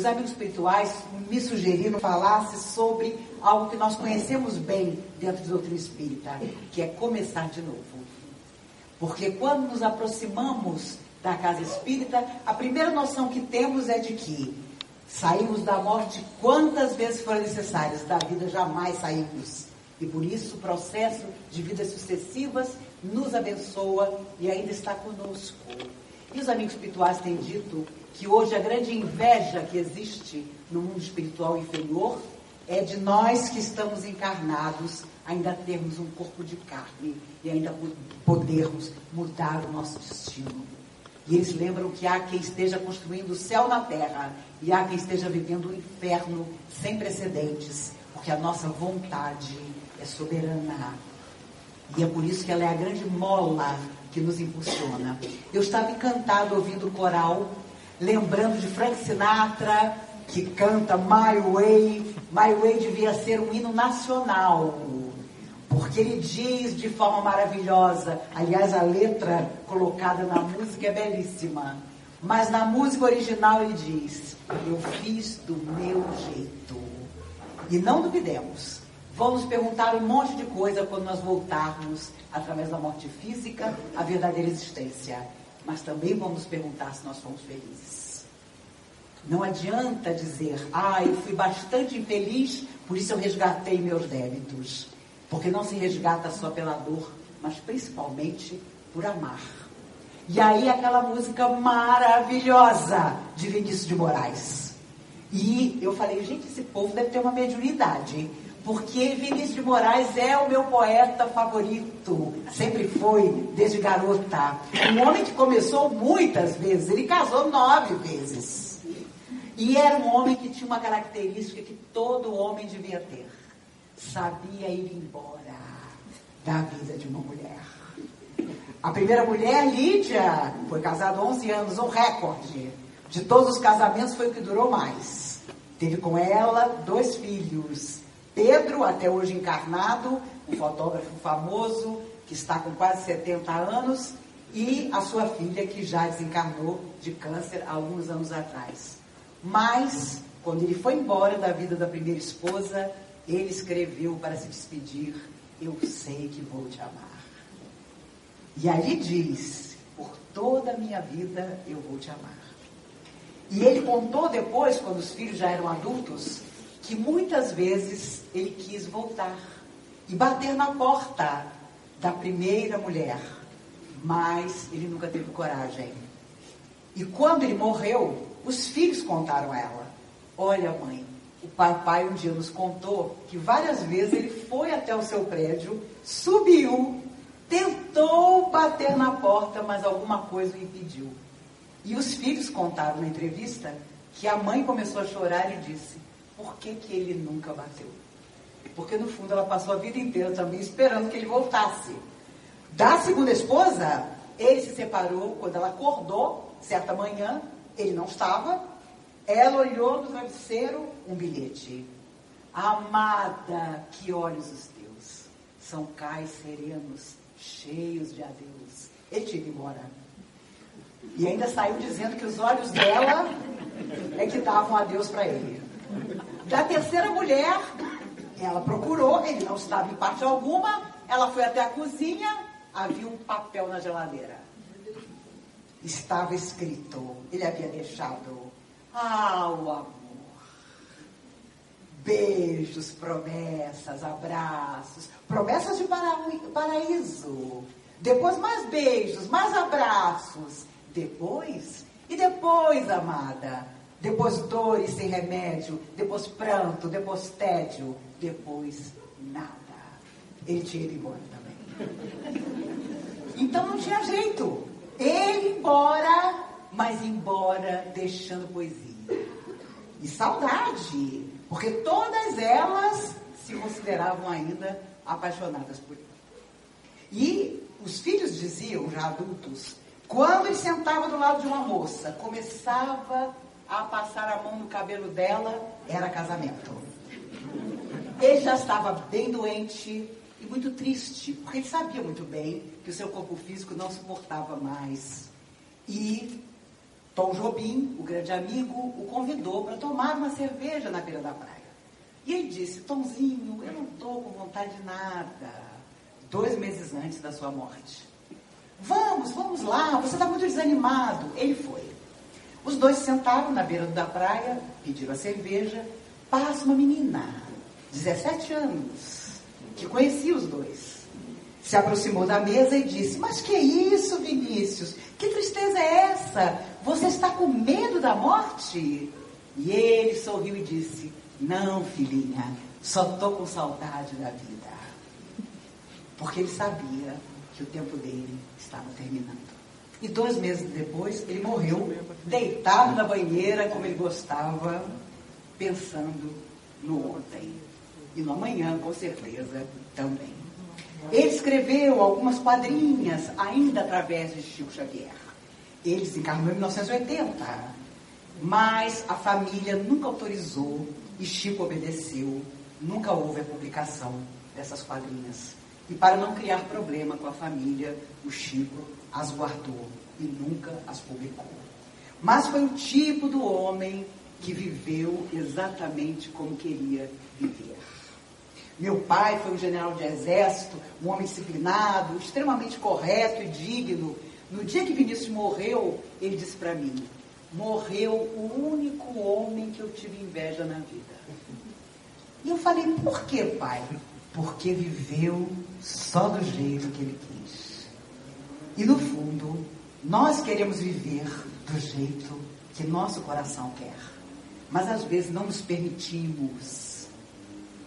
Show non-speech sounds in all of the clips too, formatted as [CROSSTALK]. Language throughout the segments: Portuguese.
os amigos espirituais me sugeriram falasse sobre algo que nós conhecemos bem dentro do doutrina espírita, que é começar de novo. Porque quando nos aproximamos da casa espírita, a primeira noção que temos é de que saímos da morte quantas vezes forem necessárias, da vida jamais saímos. E por isso o processo de vidas sucessivas nos abençoa e ainda está conosco. E os amigos espirituais têm dito que hoje a grande inveja que existe no mundo espiritual inferior é de nós que estamos encarnados ainda termos um corpo de carne e ainda podermos mudar o nosso destino. E eles lembram que há quem esteja construindo o céu na terra e há quem esteja vivendo um inferno sem precedentes, porque a nossa vontade é soberana. E é por isso que ela é a grande mola que nos impulsiona. Eu estava encantado ouvindo o coral, lembrando de Frank Sinatra, que canta My Way. My Way devia ser um hino nacional, porque ele diz de forma maravilhosa. Aliás, a letra colocada na música é belíssima. Mas na música original ele diz: Eu fiz do meu jeito. E não duvidemos. Vamos perguntar um monte de coisa quando nós voltarmos, através da morte física, à verdadeira existência. Mas também vamos perguntar se nós fomos felizes. Não adianta dizer, ah, eu fui bastante infeliz, por isso eu resgatei meus débitos. Porque não se resgata só pela dor, mas principalmente por amar. E aí aquela música maravilhosa de Vinícius de Moraes. E eu falei, gente, esse povo deve ter uma mediunidade porque Vinícius de Moraes é o meu poeta favorito, sempre foi, desde garota. Um homem que começou muitas vezes, ele casou nove vezes. E era um homem que tinha uma característica que todo homem devia ter: sabia ir embora da vida de uma mulher. A primeira mulher, Lídia, foi casada 11 anos, um recorde. De todos os casamentos, foi o que durou mais. Teve com ela dois filhos. Pedro, até hoje encarnado, um fotógrafo famoso, que está com quase 70 anos, e a sua filha, que já desencarnou de câncer há alguns anos atrás. Mas, quando ele foi embora da vida da primeira esposa, ele escreveu para se despedir: Eu sei que vou te amar. E ali diz: Por toda a minha vida eu vou te amar. E ele contou depois, quando os filhos já eram adultos, que muitas vezes ele quis voltar e bater na porta da primeira mulher, mas ele nunca teve coragem. E quando ele morreu, os filhos contaram a ela: Olha, mãe, o papai um dia nos contou que várias vezes ele foi até o seu prédio, subiu, tentou bater na porta, mas alguma coisa o impediu. E os filhos contaram na entrevista que a mãe começou a chorar e disse: por que, que ele nunca bateu? Porque no fundo ela passou a vida inteira também esperando que ele voltasse. Da segunda esposa, ele se separou quando ela acordou, certa manhã, ele não estava. Ela olhou no travesseiro um bilhete. Amada, que olhos os teus, são cais serenos, cheios de adeus. Ele tinha ido embora. E ainda saiu dizendo que os olhos dela é que davam adeus para ele. Da terceira mulher, ela procurou, ele não estava em parte alguma, ela foi até a cozinha, havia um papel na geladeira. Estava escrito, ele havia deixado, ah, o amor. Beijos, promessas, abraços, promessas de paraíso. Depois mais beijos, mais abraços. Depois, e depois, amada, depois dores sem remédio, depois pranto, depois tédio, depois nada. Ele tinha ido embora também. Então não tinha jeito. Ele embora, mas embora deixando poesia. E saudade, porque todas elas se consideravam ainda apaixonadas por ele. E os filhos diziam, já adultos, quando ele sentava do lado de uma moça, começava a passar a mão no cabelo dela era casamento. Ele já estava bem doente e muito triste, porque ele sabia muito bem que o seu corpo físico não suportava mais. E Tom Jobim, o grande amigo, o convidou para tomar uma cerveja na beira da praia. E ele disse: Tomzinho, eu não estou com vontade de nada. Dois meses antes da sua morte. Vamos, vamos lá, você está muito desanimado. Ele foi. Os dois sentaram na beira da praia, pediram a cerveja. Passa uma menina, 17 anos, que conhecia os dois. Se aproximou da mesa e disse: Mas que é isso, Vinícius? Que tristeza é essa? Você está com medo da morte? E ele sorriu e disse: Não, filhinha, só estou com saudade da vida. Porque ele sabia que o tempo dele estava terminando. E dois meses depois, ele morreu, deitado na banheira, como ele gostava, pensando no ontem. E no amanhã, com certeza, também. Ele escreveu algumas quadrinhas, ainda através de Chico Xavier. Ele se encarnou em 1980, mas a família nunca autorizou e Chico obedeceu. Nunca houve a publicação dessas quadrinhas. E para não criar problema com a família, o Chico as guardou e nunca as publicou. Mas foi o tipo do homem que viveu exatamente como queria viver. Meu pai foi um general de exército, um homem disciplinado, extremamente correto e digno. No dia que Vinícius morreu, ele disse para mim: morreu o único homem que eu tive inveja na vida. E eu falei: por que, pai? Porque viveu só do jeito que ele quis. E no fundo, nós queremos viver do jeito que nosso coração quer. Mas às vezes não nos permitimos.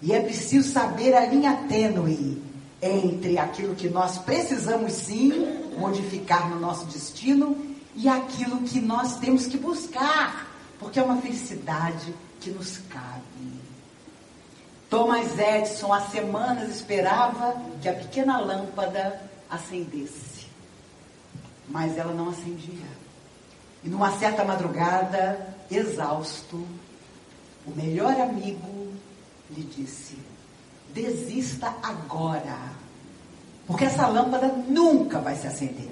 E é preciso saber a linha tênue entre aquilo que nós precisamos sim modificar no nosso destino e aquilo que nós temos que buscar, porque é uma felicidade que nos cabe. Thomas Edison há semanas esperava que a pequena lâmpada acendesse, mas ela não acendia. E numa certa madrugada, exausto, o melhor amigo lhe disse: desista agora, porque essa lâmpada nunca vai se acender.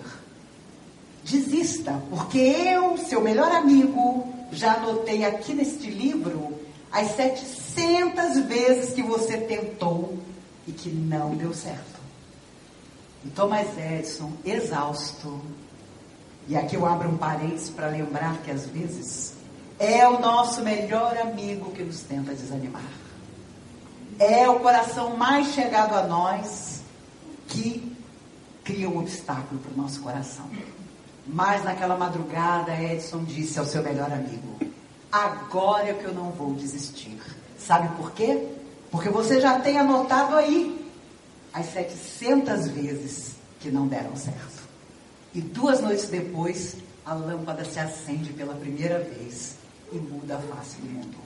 Desista, porque eu, seu melhor amigo, já anotei aqui neste livro as 700 vezes que você tentou e que não deu certo. E Thomas Edison, exausto, e aqui eu abro um parênteses para lembrar que às vezes é o nosso melhor amigo que nos tenta desanimar. É o coração mais chegado a nós que cria um obstáculo para o nosso coração. Mas naquela madrugada, Edson disse ao seu melhor amigo: Agora é que eu não vou desistir. Sabe por quê? Porque você já tem anotado aí as 700 vezes que não deram certo. E duas noites depois, a lâmpada se acende pela primeira vez e muda a face do mundo.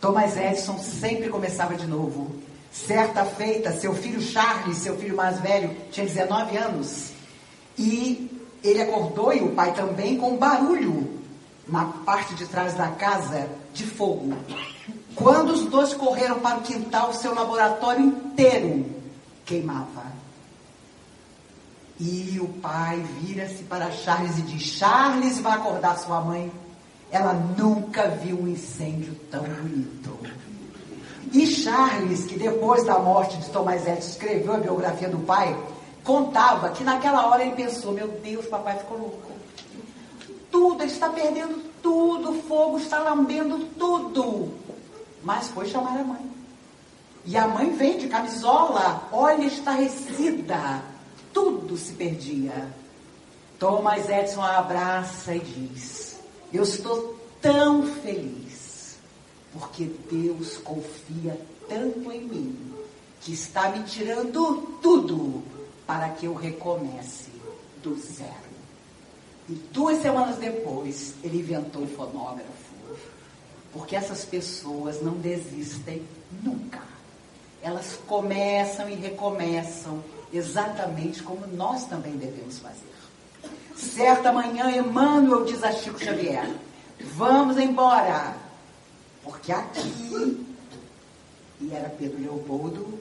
Thomas Edison sempre começava de novo. Certa feita, seu filho Charles, seu filho mais velho, tinha 19 anos. E ele acordou, e o pai também, com um barulho na parte de trás da casa de fogo. Quando os dois correram para o quintal, seu laboratório inteiro queimava. E o pai vira-se para Charles e diz: Charles vai acordar sua mãe. Ela nunca viu um incêndio tão bonito. E Charles, que depois da morte de Thomas Edison escreveu a biografia do pai, contava que naquela hora ele pensou: Meu Deus, papai ficou louco tudo, ele está perdendo tudo, o fogo está lambendo tudo. Mas foi chamar a mãe. E a mãe vem de camisola, olha, estarrecida. Tudo se perdia. Thomas Edison a abraça e diz: Eu estou tão feliz, porque Deus confia tanto em mim, que está me tirando tudo para que eu recomece do zero. E duas semanas depois, ele inventou o fonógrafo. Porque essas pessoas não desistem nunca. Elas começam e recomeçam exatamente como nós também devemos fazer. Certa manhã, Emmanuel diz a Chico Xavier: Vamos embora, porque aqui, e era Pedro Leopoldo,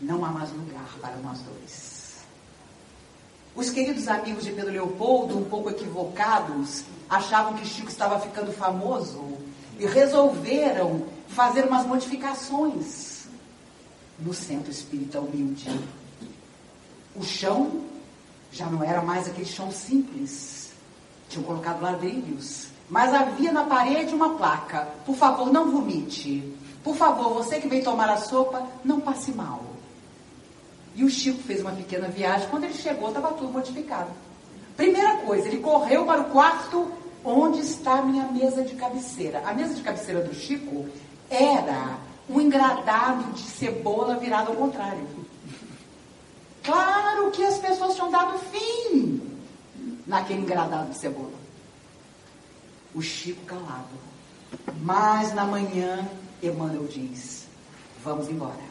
não há mais lugar para nós dois. Os queridos amigos de Pedro Leopoldo, um pouco equivocados, achavam que Chico estava ficando famoso e resolveram fazer umas modificações no centro espírita humilde. O chão já não era mais aquele chão simples. Tinham colocado ladrilhos. Mas havia na parede uma placa: por favor, não vomite. Por favor, você que vem tomar a sopa, não passe mal. E o Chico fez uma pequena viagem. Quando ele chegou, estava tudo modificado. Primeira coisa, ele correu para o quarto onde está a minha mesa de cabeceira. A mesa de cabeceira do Chico era um engradado de cebola virado ao contrário. Claro que as pessoas tinham dado fim naquele engradado de cebola. O Chico calado. Mas na manhã, Emmanuel diz: Vamos embora.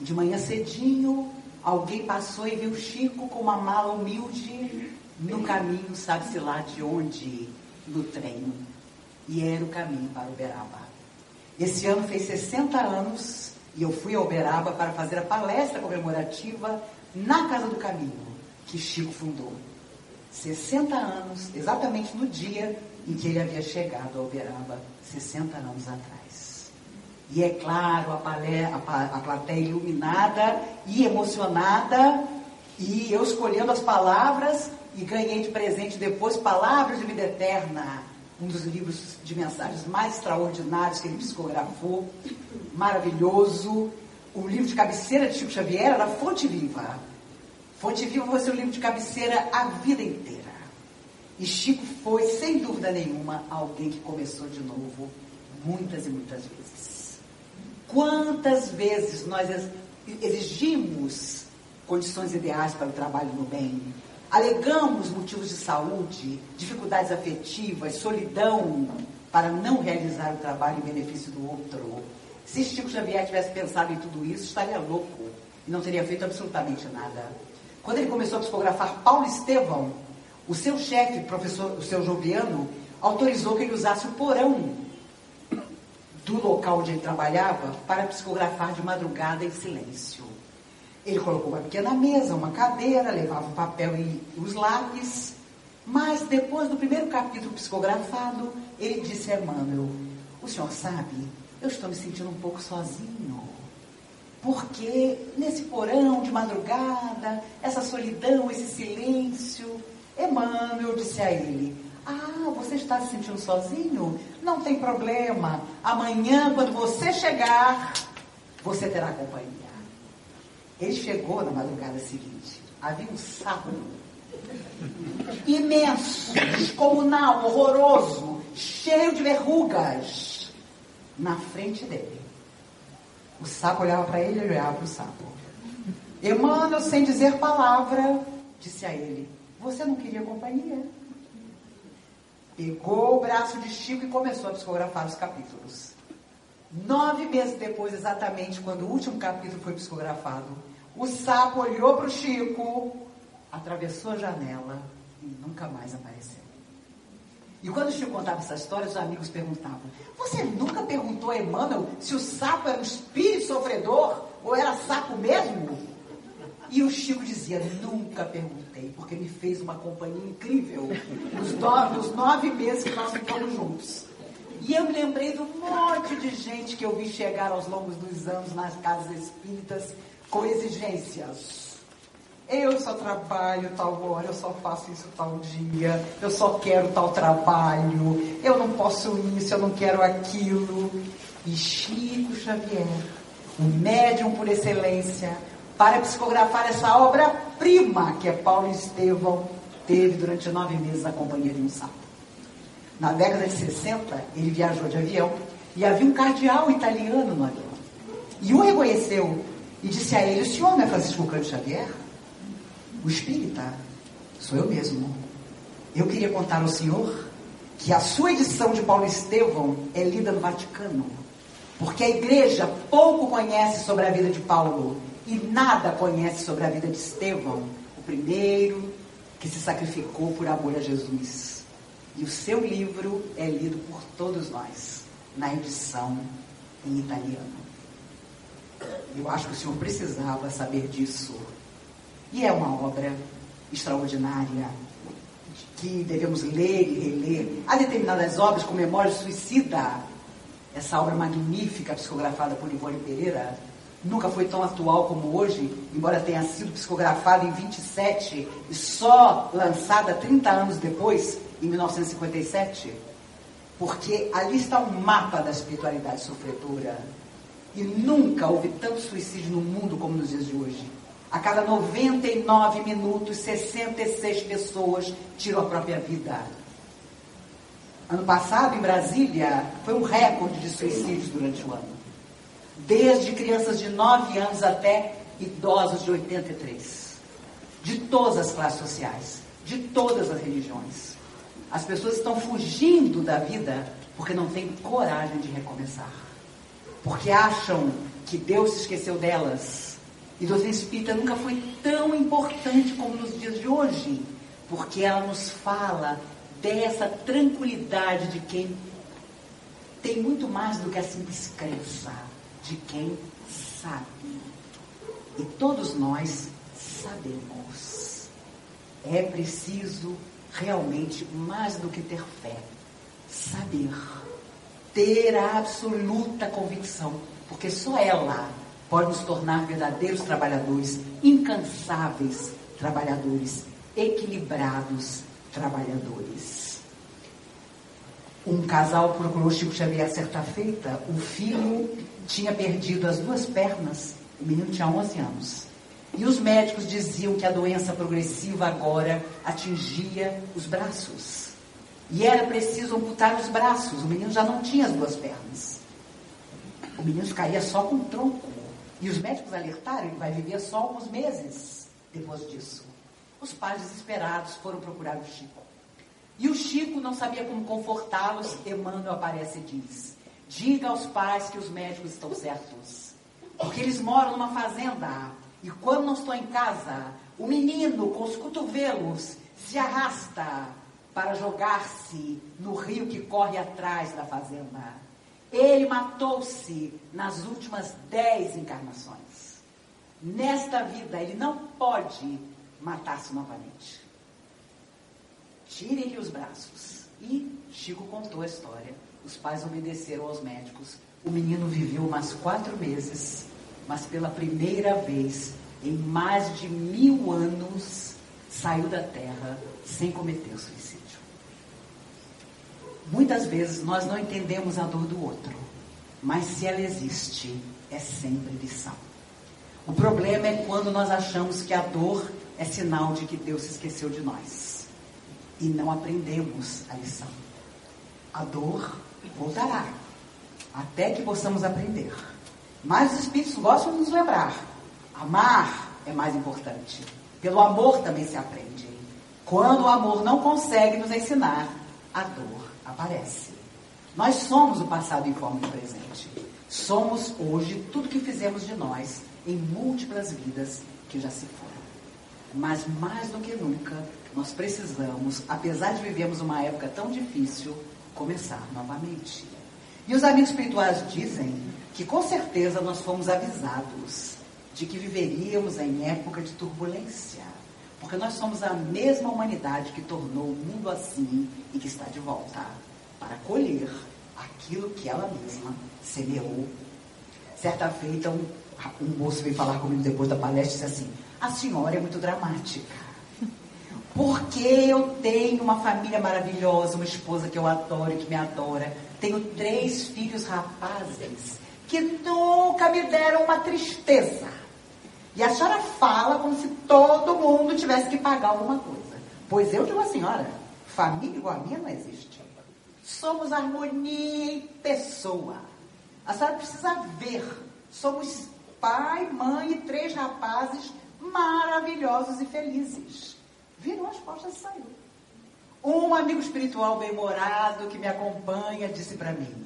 De manhã cedinho, alguém passou e viu Chico com uma mala humilde no caminho, sabe-se lá de onde, no trem. E era o caminho para Uberaba. Esse ano fez 60 anos e eu fui a Uberaba para fazer a palestra comemorativa na Casa do Caminho, que Chico fundou. 60 anos, exatamente no dia em que ele havia chegado a Uberaba, 60 anos atrás. E é claro, a, palé, a, a plateia iluminada e emocionada, e eu escolhendo as palavras, e ganhei de presente depois Palavras de Vida Eterna, um dos livros de mensagens mais extraordinários que ele psicografou, maravilhoso. O livro de cabeceira de Chico Xavier era Fonte Viva. Fonte Viva foi seu livro de cabeceira a vida inteira. E Chico foi, sem dúvida nenhuma, alguém que começou de novo muitas e muitas vezes. Quantas vezes nós exigimos condições ideais para o trabalho no bem? Alegamos motivos de saúde, dificuldades afetivas, solidão para não realizar o trabalho em benefício do outro. Se Chico Xavier tivesse pensado em tudo isso, estaria louco e não teria feito absolutamente nada. Quando ele começou a psicografar Paulo Estevão, o seu chefe, professor, o seu Joviano, autorizou que ele usasse o porão do local onde ele trabalhava para psicografar de madrugada em silêncio. Ele colocou uma pequena mesa, uma cadeira, levava o papel e os lápis. Mas depois do primeiro capítulo psicografado, ele disse a Emmanuel: O senhor sabe, eu estou me sentindo um pouco sozinho. Porque nesse porão de madrugada, essa solidão, esse silêncio. Emmanuel disse a ele: Ah, você está se sentindo sozinho? Não tem problema. Amanhã, quando você chegar, você terá companhia. Ele chegou na madrugada seguinte. Havia um sapo imenso, descomunal, horroroso, cheio de verrugas na frente dele. O sapo olhava para ele e olhava para o sapo. Emmanuel, sem dizer palavra, disse a ele: Você não queria companhia? Pegou o braço de Chico e começou a psicografar os capítulos. Nove meses depois, exatamente quando o último capítulo foi psicografado, o sapo olhou para o Chico, atravessou a janela e nunca mais apareceu. E quando o Chico contava essa história, os amigos perguntavam: Você nunca perguntou a Emmanuel se o sapo era um espírito sofredor ou era sapo mesmo? E o Chico dizia: Nunca perguntei, porque me fez uma companhia incrível nos nove, nos nove meses que nós ficamos juntos. E eu me lembrei do monte de gente que eu vi chegar aos longos dos anos nas casas espíritas com exigências. Eu só trabalho tal hora, eu só faço isso tal dia, eu só quero tal trabalho, eu não posso isso, eu não quero aquilo. E Chico Xavier, o médium por excelência, para psicografar essa obra-prima que é Paulo Estevão, teve durante nove meses a companhia de um sapo. Na década de 60, ele viajou de avião e havia um cardeal italiano no avião. E o reconheceu e disse a ele: O senhor não é Francisco Cândido Xavier? O espírita? Sou eu mesmo. Eu queria contar ao senhor que a sua edição de Paulo Estevão é lida no Vaticano. Porque a igreja pouco conhece sobre a vida de Paulo e nada conhece sobre a vida de Estevão, o primeiro que se sacrificou por amor a Jesus. E o seu livro é lido por todos nós, na edição em italiano. Eu acho que o senhor precisava saber disso. E é uma obra extraordinária que devemos ler e reler. Há determinadas obras, como Memória Suicida, essa obra magnífica psicografada por Ivone Pereira, nunca foi tão atual como hoje, embora tenha sido psicografada em 27 e só lançada 30 anos depois, em 1957, porque ali está um mapa da espiritualidade sofredora. E nunca houve tanto suicídio no mundo como nos dias de hoje. A cada 99 minutos, 66 pessoas tiram a própria vida. Ano passado, em Brasília, foi um recorde de suicídios durante o ano. Desde crianças de 9 anos até idosos de 83. De todas as classes sociais, de todas as religiões. As pessoas estão fugindo da vida porque não têm coragem de recomeçar. Porque acham que Deus se esqueceu delas. E doutrina espírita nunca foi tão importante como nos dias de hoje. Porque ela nos fala dessa tranquilidade de quem tem muito mais do que a simples crença, de quem sabe. E todos nós sabemos. É preciso realmente mais do que ter fé, saber, ter a absoluta convicção, porque só ela pode nos tornar verdadeiros trabalhadores, incansáveis trabalhadores, equilibrados trabalhadores. Um casal procurou Chico Xavier certa feita, o filho tinha perdido as duas pernas, o menino tinha 11 anos. E os médicos diziam que a doença progressiva agora atingia os braços. E era preciso amputar os braços. O menino já não tinha as duas pernas. O menino caía só com o tronco. E os médicos alertaram, ele vai viver só alguns meses depois disso. Os pais desesperados foram procurar o Chico. E o Chico não sabia como confortá-los. Emmanuel aparece e diz: Diga aos pais que os médicos estão certos. Porque eles moram numa fazenda e quando não estou em casa, o menino com os cotovelos se arrasta para jogar-se no rio que corre atrás da fazenda. Ele matou-se nas últimas dez encarnações. Nesta vida, ele não pode matar-se novamente. Tirem-lhe os braços. E Chico contou a história. Os pais obedeceram aos médicos. O menino viveu mais quatro meses mas pela primeira vez em mais de mil anos saiu da terra sem cometer suicídio. Muitas vezes nós não entendemos a dor do outro, mas se ela existe, é sempre lição. O problema é quando nós achamos que a dor é sinal de que Deus se esqueceu de nós e não aprendemos a lição. A dor voltará até que possamos aprender. Mas os espíritos gostam de nos lembrar. Amar é mais importante. Pelo amor também se aprende. Quando o amor não consegue nos ensinar, a dor aparece. Nós somos o passado em forma de presente. Somos hoje tudo que fizemos de nós em múltiplas vidas que já se foram. Mas mais do que nunca, nós precisamos, apesar de vivermos uma época tão difícil, começar novamente. E os amigos espirituais dizem que com certeza nós fomos avisados de que viveríamos em época de turbulência. Porque nós somos a mesma humanidade que tornou o mundo assim e que está de volta para colher aquilo que ela mesma semeou. Certa feita, um, um moço veio falar comigo depois da palestra e disse assim: A senhora é muito dramática. Porque eu tenho uma família maravilhosa, uma esposa que eu adoro e que me adora. Tenho três filhos rapazes que nunca me deram uma tristeza. E a senhora fala como se todo mundo tivesse que pagar alguma coisa. Pois eu digo a senhora, família igual a minha não existe. Somos harmonia em pessoa. A senhora precisa ver. Somos pai, mãe e três rapazes maravilhosos e felizes. Virou as costas e saiu. Um amigo espiritual bem-humorado que me acompanha disse para mim: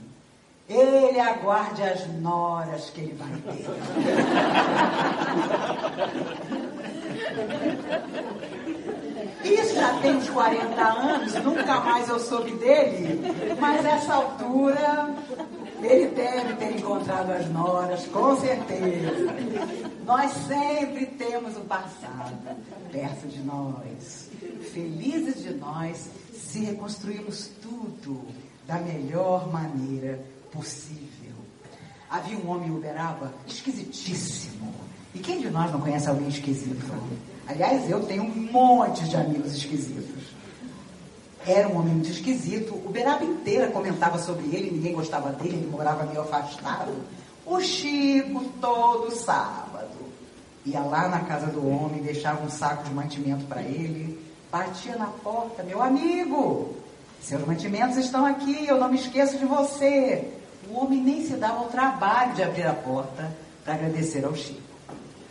ele aguarde as noras que ele vai ter. Isso já tem uns 40 anos, nunca mais eu soube dele, mas nessa altura ele deve ter encontrado as noras, com certeza. Nós sempre temos o passado perto de nós. Felizes de nós se reconstruímos tudo da melhor maneira possível. Havia um homem em Uberaba esquisitíssimo. E quem de nós não conhece alguém esquisito? Aliás, eu tenho um monte de amigos esquisitos. Era um homem muito esquisito. Uberaba inteira comentava sobre ele, ninguém gostava dele, ele morava meio afastado. O Chico, todo sábado, ia lá na casa do homem, deixava um saco de mantimento para ele, batia na porta, meu amigo, seus mantimentos estão aqui, eu não me esqueço de você. O homem nem se dava ao trabalho de abrir a porta para agradecer ao Chico.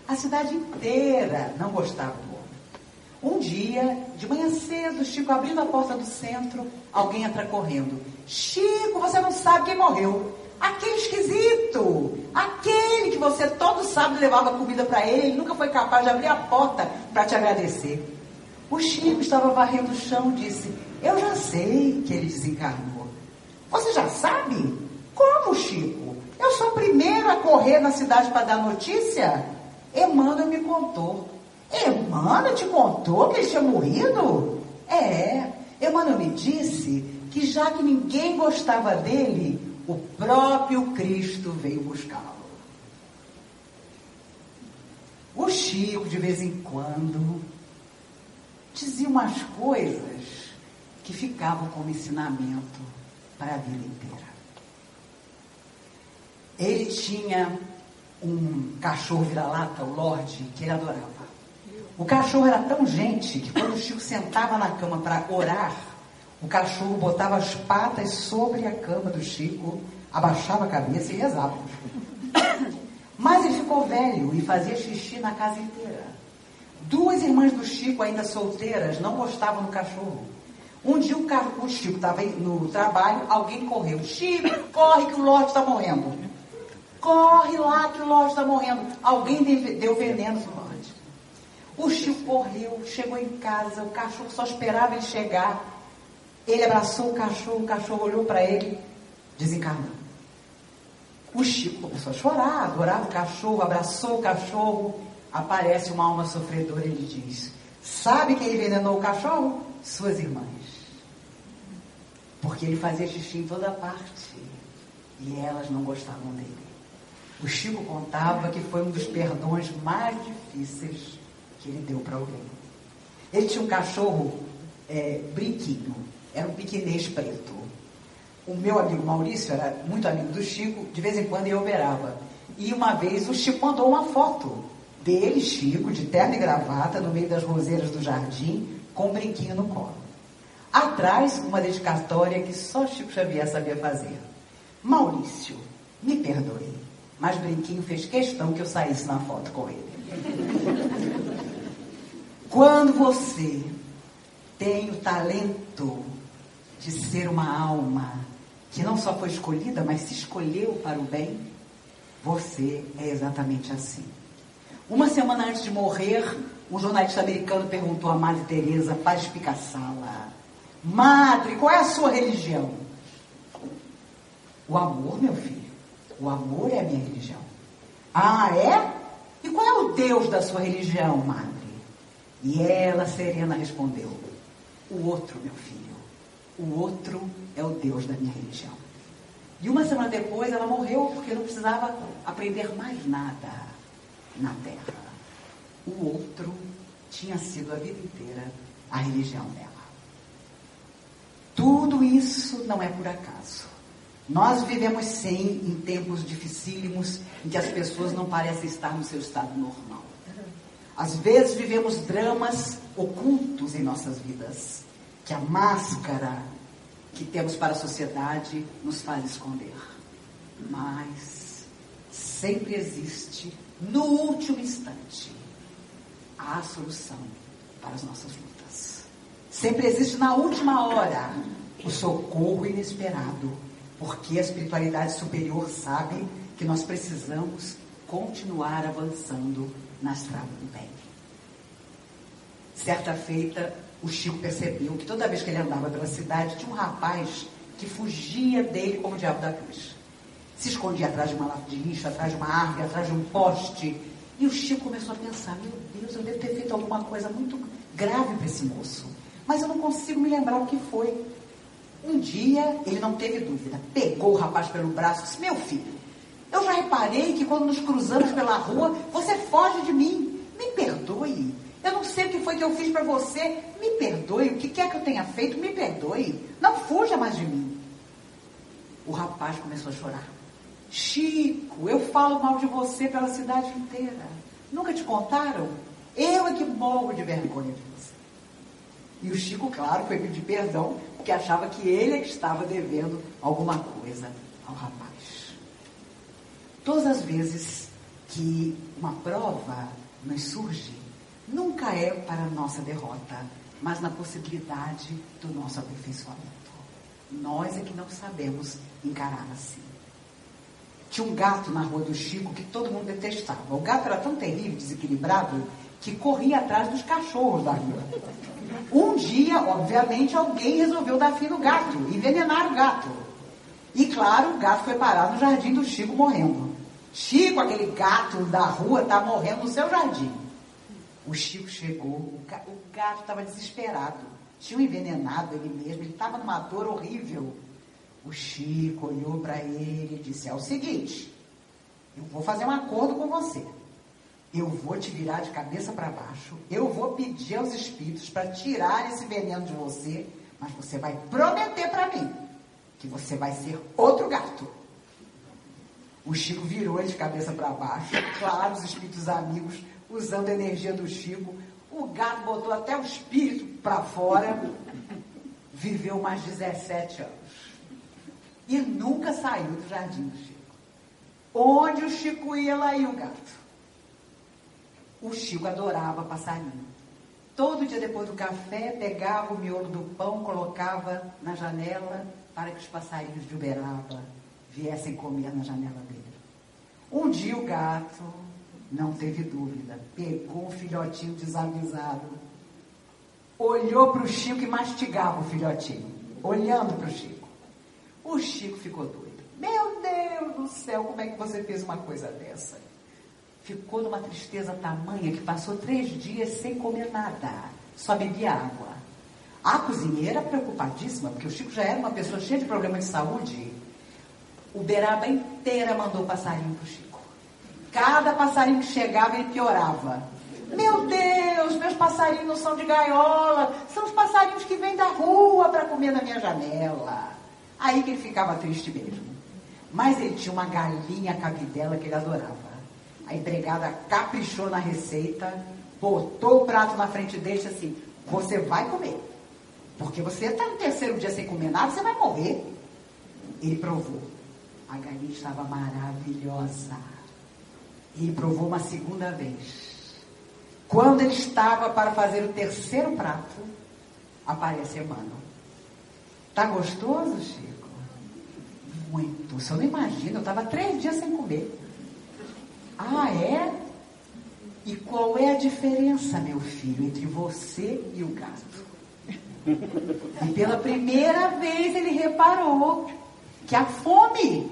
A cidade inteira não gostava do homem. Um dia, de manhã cedo, Chico abrindo a porta do centro, alguém entra correndo. Chico, você não sabe quem morreu. Aquele esquisito, aquele que você todo sábado levava comida para ele, nunca foi capaz de abrir a porta para te agradecer. O Chico estava varrendo o chão e disse: Eu já sei que ele desencarnou. Você já sabe? Como, Chico? Eu sou o primeiro a correr na cidade para dar notícia? Emmanuel me contou. Emmanuel te contou que ele tinha morrido? É. Emmanuel me disse que já que ninguém gostava dele, o próprio Cristo veio buscá-lo. O Chico, de vez em quando, dizia umas coisas que ficavam como ensinamento para a vida inteira. Ele tinha um cachorro vira-lata, o Lorde, que ele adorava. O cachorro era tão gente que quando o Chico sentava na cama para orar, o cachorro botava as patas sobre a cama do Chico, abaixava a cabeça e rezava. Mas ele ficou velho e fazia xixi na casa inteira. Duas irmãs do Chico, ainda solteiras, não gostavam do cachorro. Um dia o, o Chico estava no trabalho, alguém correu. Chico, corre que o Lorde está morrendo. Corre lá que o Lorde está morrendo. Alguém deu veneno no Lorde. O Chico correu, chegou em casa, o cachorro só esperava ele chegar. Ele abraçou o cachorro, o cachorro olhou para ele, desencarnou. O Chico começou a chorar, adorava o cachorro, abraçou o cachorro. Aparece uma alma sofredora e ele diz: Sabe quem envenenou o cachorro? Suas irmãs. Porque ele fazia xixi em toda parte. E elas não gostavam dele. O Chico contava que foi um dos perdões mais difíceis que ele deu para alguém. Ele tinha um cachorro é, brinquinho, era um piquenês preto. O meu amigo Maurício era muito amigo do Chico, de vez em quando eu operava. E uma vez o Chico mandou uma foto dele, Chico, de terno e gravata, no meio das roseiras do jardim, com um brinquinho no colo. Atrás, uma dedicatória que só Chico Xavier sabia fazer. Maurício, me perdoe. Mas Brinquinho fez questão que eu saísse na foto com ele. Quando você tem o talento de ser uma alma que não só foi escolhida, mas se escolheu para o bem, você é exatamente assim. Uma semana antes de morrer, um jornalista americano perguntou a Madre Teresa para explicaçá-la: Madre, qual é a sua religião? O amor, meu filho. O amor é a minha religião. Ah, é? E qual é o Deus da sua religião, madre? E ela, serena, respondeu: O outro, meu filho. O outro é o Deus da minha religião. E uma semana depois ela morreu porque não precisava aprender mais nada na terra. O outro tinha sido a vida inteira a religião dela. Tudo isso não é por acaso. Nós vivemos sim em tempos dificílimos em que as pessoas não parecem estar no seu estado normal. Às vezes vivemos dramas ocultos em nossas vidas, que a máscara que temos para a sociedade nos faz esconder. Mas sempre existe, no último instante, a solução para as nossas lutas. Sempre existe na última hora o socorro inesperado porque a espiritualidade superior sabe que nós precisamos continuar avançando na estrada do bem. Certa feita, o Chico percebeu que toda vez que ele andava pela cidade, tinha um rapaz que fugia dele como o diabo da cruz. se escondia atrás de uma lata de lixo, atrás de uma árvore, atrás de um poste. E o Chico começou a pensar: meu Deus, eu devo ter feito alguma coisa muito grave para esse moço. Mas eu não consigo me lembrar o que foi. Um dia, ele não teve dúvida, pegou o rapaz pelo braço e disse: Meu filho, eu já reparei que quando nos cruzamos pela rua, você foge de mim. Me perdoe. Eu não sei o que foi que eu fiz para você. Me perdoe. O que quer que eu tenha feito, me perdoe. Não fuja mais de mim. O rapaz começou a chorar. Chico, eu falo mal de você pela cidade inteira. Nunca te contaram? Eu é que morro de vergonha de. E o Chico, claro, foi pedir perdão, porque achava que ele é que estava devendo alguma coisa ao rapaz. Todas as vezes que uma prova nos surge, nunca é para a nossa derrota, mas na possibilidade do nosso aperfeiçoamento. Nós é que não sabemos encarar assim. Tinha um gato na rua do Chico que todo mundo detestava. O gato era tão terrível, desequilibrado, que corria atrás dos cachorros da rua. Um dia, obviamente, alguém resolveu dar fim no gato, envenenar o gato. E claro, o gato foi parar no jardim do Chico morrendo. Chico, aquele gato da rua, está morrendo no seu jardim. O Chico chegou, o, gato estava desesperado. Tinha envenenado ele mesmo, ele estava numa dor horrível. O Chico olhou para ele e disse: É o seguinte, eu vou fazer um acordo com você. Eu vou te virar de cabeça para baixo. Eu vou pedir aos espíritos para tirar esse veneno de você. Mas você vai prometer para mim que você vai ser outro gato. O Chico virou ele de cabeça para baixo. Claro, os espíritos amigos usando a energia do Chico. O gato botou até o espírito para fora. Viveu mais 17 anos. E nunca saiu do jardim do Chico. Onde o Chico ia, lá ia o gato. O Chico adorava passarinho. Todo dia depois do café, pegava o miolo do pão, colocava na janela para que os passarinhos de Uberaba viessem comer na janela dele. Um dia o gato, não teve dúvida, pegou um filhotinho desavisado, olhou para o Chico e mastigava o filhotinho, olhando para o Chico. O Chico ficou doido. Meu Deus do céu, como é que você fez uma coisa dessa? Ficou numa tristeza tamanha que passou três dias sem comer nada, só bebia água. A cozinheira preocupadíssima, porque o Chico já era uma pessoa cheia de problemas de saúde. Uberaba inteira mandou passarinho para o Chico. Cada passarinho que chegava, ele piorava. Meu Deus, meus passarinhos não são de gaiola, são os passarinhos que vêm da rua para comer na minha janela. Aí que ele ficava triste mesmo. Mas ele tinha uma galinha cabidela que ele adorava. A empregada caprichou na receita, botou o prato na frente dele e disse assim: Você vai comer. Porque você está no terceiro dia sem comer nada, você vai morrer. Ele provou. A galinha estava maravilhosa. Ele provou uma segunda vez. Quando ele estava para fazer o terceiro prato, aparece Emmanuel. Tá gostoso, Chico? Muito. Você não imagina, eu estava três dias sem comer. Ah, é? E qual é a diferença, meu filho, entre você e o gato? E pela primeira vez ele reparou que a fome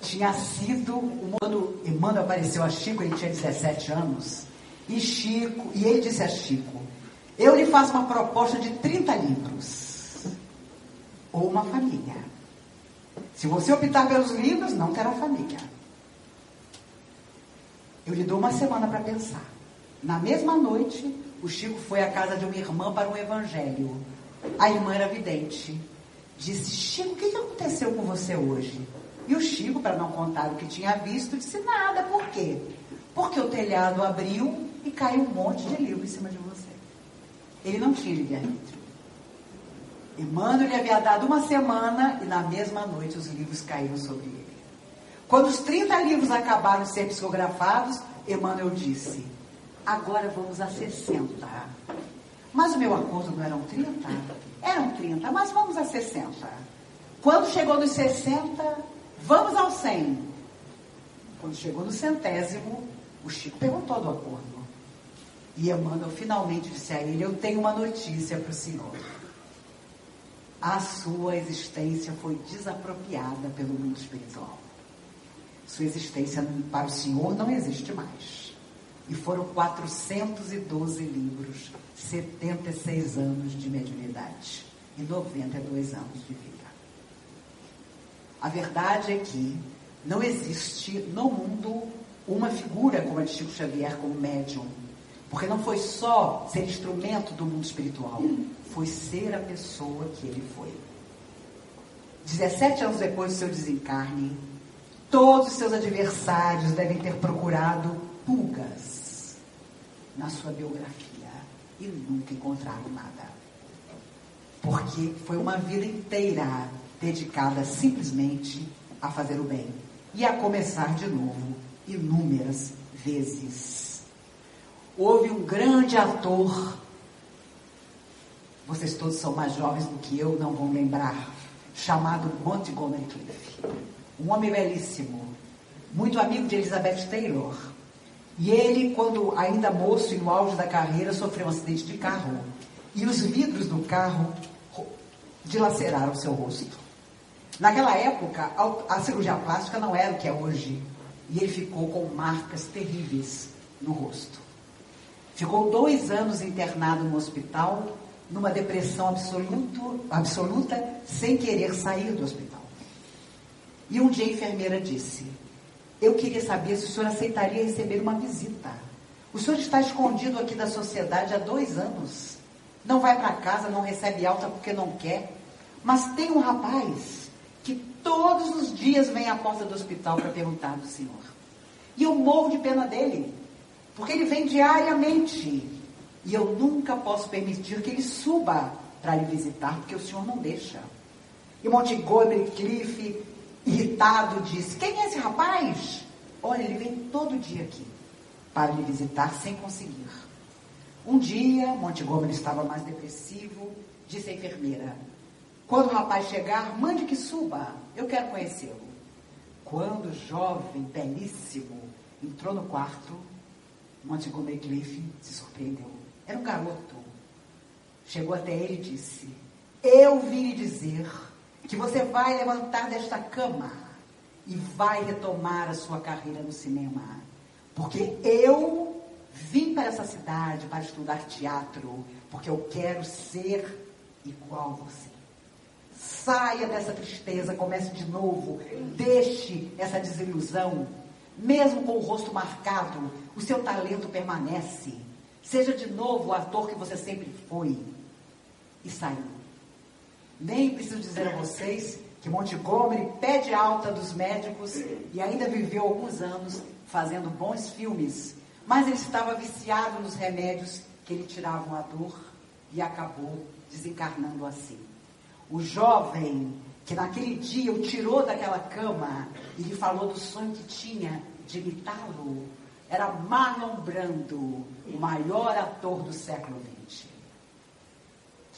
tinha sido. Quando Emmanuel apareceu a Chico, ele tinha 17 anos. E Chico, e ele disse a Chico: Eu lhe faço uma proposta de 30 livros. Ou uma família. Se você optar pelos livros, não terá família. Eu lhe dou uma semana para pensar. Na mesma noite, o Chico foi à casa de uma irmã para um evangelho. A irmã era vidente. Disse: Chico, o que aconteceu com você hoje? E o Chico, para não contar o que tinha visto, disse: Nada, por quê? Porque o telhado abriu e caiu um monte de livro em cima de você. Ele não tinha livre-arbítrio. Emmanuel lhe havia dado uma semana e na mesma noite os livros caíram sobre ele. Quando os 30 livros acabaram de ser psicografados, Emmanuel disse: Agora vamos a 60. Mas o meu acordo não eram 30? Eram 30, mas vamos a 60. Quando chegou nos 60, vamos ao 100. Quando chegou no centésimo, o Chico perguntou do acordo. E Emmanuel finalmente disse a ele: Eu tenho uma notícia para o senhor. A sua existência foi desapropriada pelo mundo espiritual. Sua existência para o Senhor não existe mais. E foram 412 livros, 76 anos de mediunidade e 92 anos de vida. A verdade é que não existe no mundo uma figura como a de Chico Xavier como médium. Porque não foi só ser instrumento do mundo espiritual, foi ser a pessoa que ele foi. 17 anos depois do seu desencarne, todos os seus adversários devem ter procurado pulgas na sua biografia e nunca encontraram nada. Porque foi uma vida inteira dedicada simplesmente a fazer o bem e a começar de novo inúmeras vezes. Houve um grande ator, vocês todos são mais jovens do que eu, não vão lembrar, chamado Montgomery Clift. Um homem belíssimo, muito amigo de Elizabeth Taylor. E ele, quando ainda moço e no auge da carreira, sofreu um acidente de carro. E os vidros do carro dilaceraram seu rosto. Naquela época, a cirurgia plástica não era o que é hoje. E ele ficou com marcas terríveis no rosto. Ficou dois anos internado no hospital, numa depressão absoluto, absoluta, sem querer sair do hospital. E um dia a enfermeira disse: Eu queria saber se o senhor aceitaria receber uma visita. O senhor está escondido aqui da sociedade há dois anos. Não vai para casa, não recebe alta porque não quer. Mas tem um rapaz que todos os dias vem à porta do hospital para perguntar do senhor. E eu morro de pena dele, porque ele vem diariamente. E eu nunca posso permitir que ele suba para lhe visitar, porque o senhor não deixa. E Montgomery Cliff, irritado, disse: Quem é esse rapaz? Olha, ele vem todo dia aqui para lhe visitar sem conseguir. Um dia, Montgomery estava mais depressivo, disse à enfermeira: quando o rapaz chegar, mande que suba. Eu quero conhecê-lo. Quando o jovem, belíssimo, entrou no quarto, Montgomery Cliff se surpreendeu. Era um garoto. Chegou até ele e disse: Eu vim lhe dizer que você vai levantar desta cama e vai retomar a sua carreira no cinema. Porque eu vim para essa cidade para estudar teatro, porque eu quero ser igual a você. Saia dessa tristeza, comece de novo. Deixe essa desilusão. Mesmo com o rosto marcado, o seu talento permanece. Seja de novo o ator que você sempre foi. E saiu. Nem preciso dizer a vocês que Montgomery pede alta dos médicos e ainda viveu alguns anos fazendo bons filmes. Mas ele estava viciado nos remédios que lhe tiravam a dor e acabou desencarnando assim. O jovem que naquele dia o tirou daquela cama e lhe falou do sonho que tinha de imitá-lo, era Marlon Brando, o maior ator do século XX.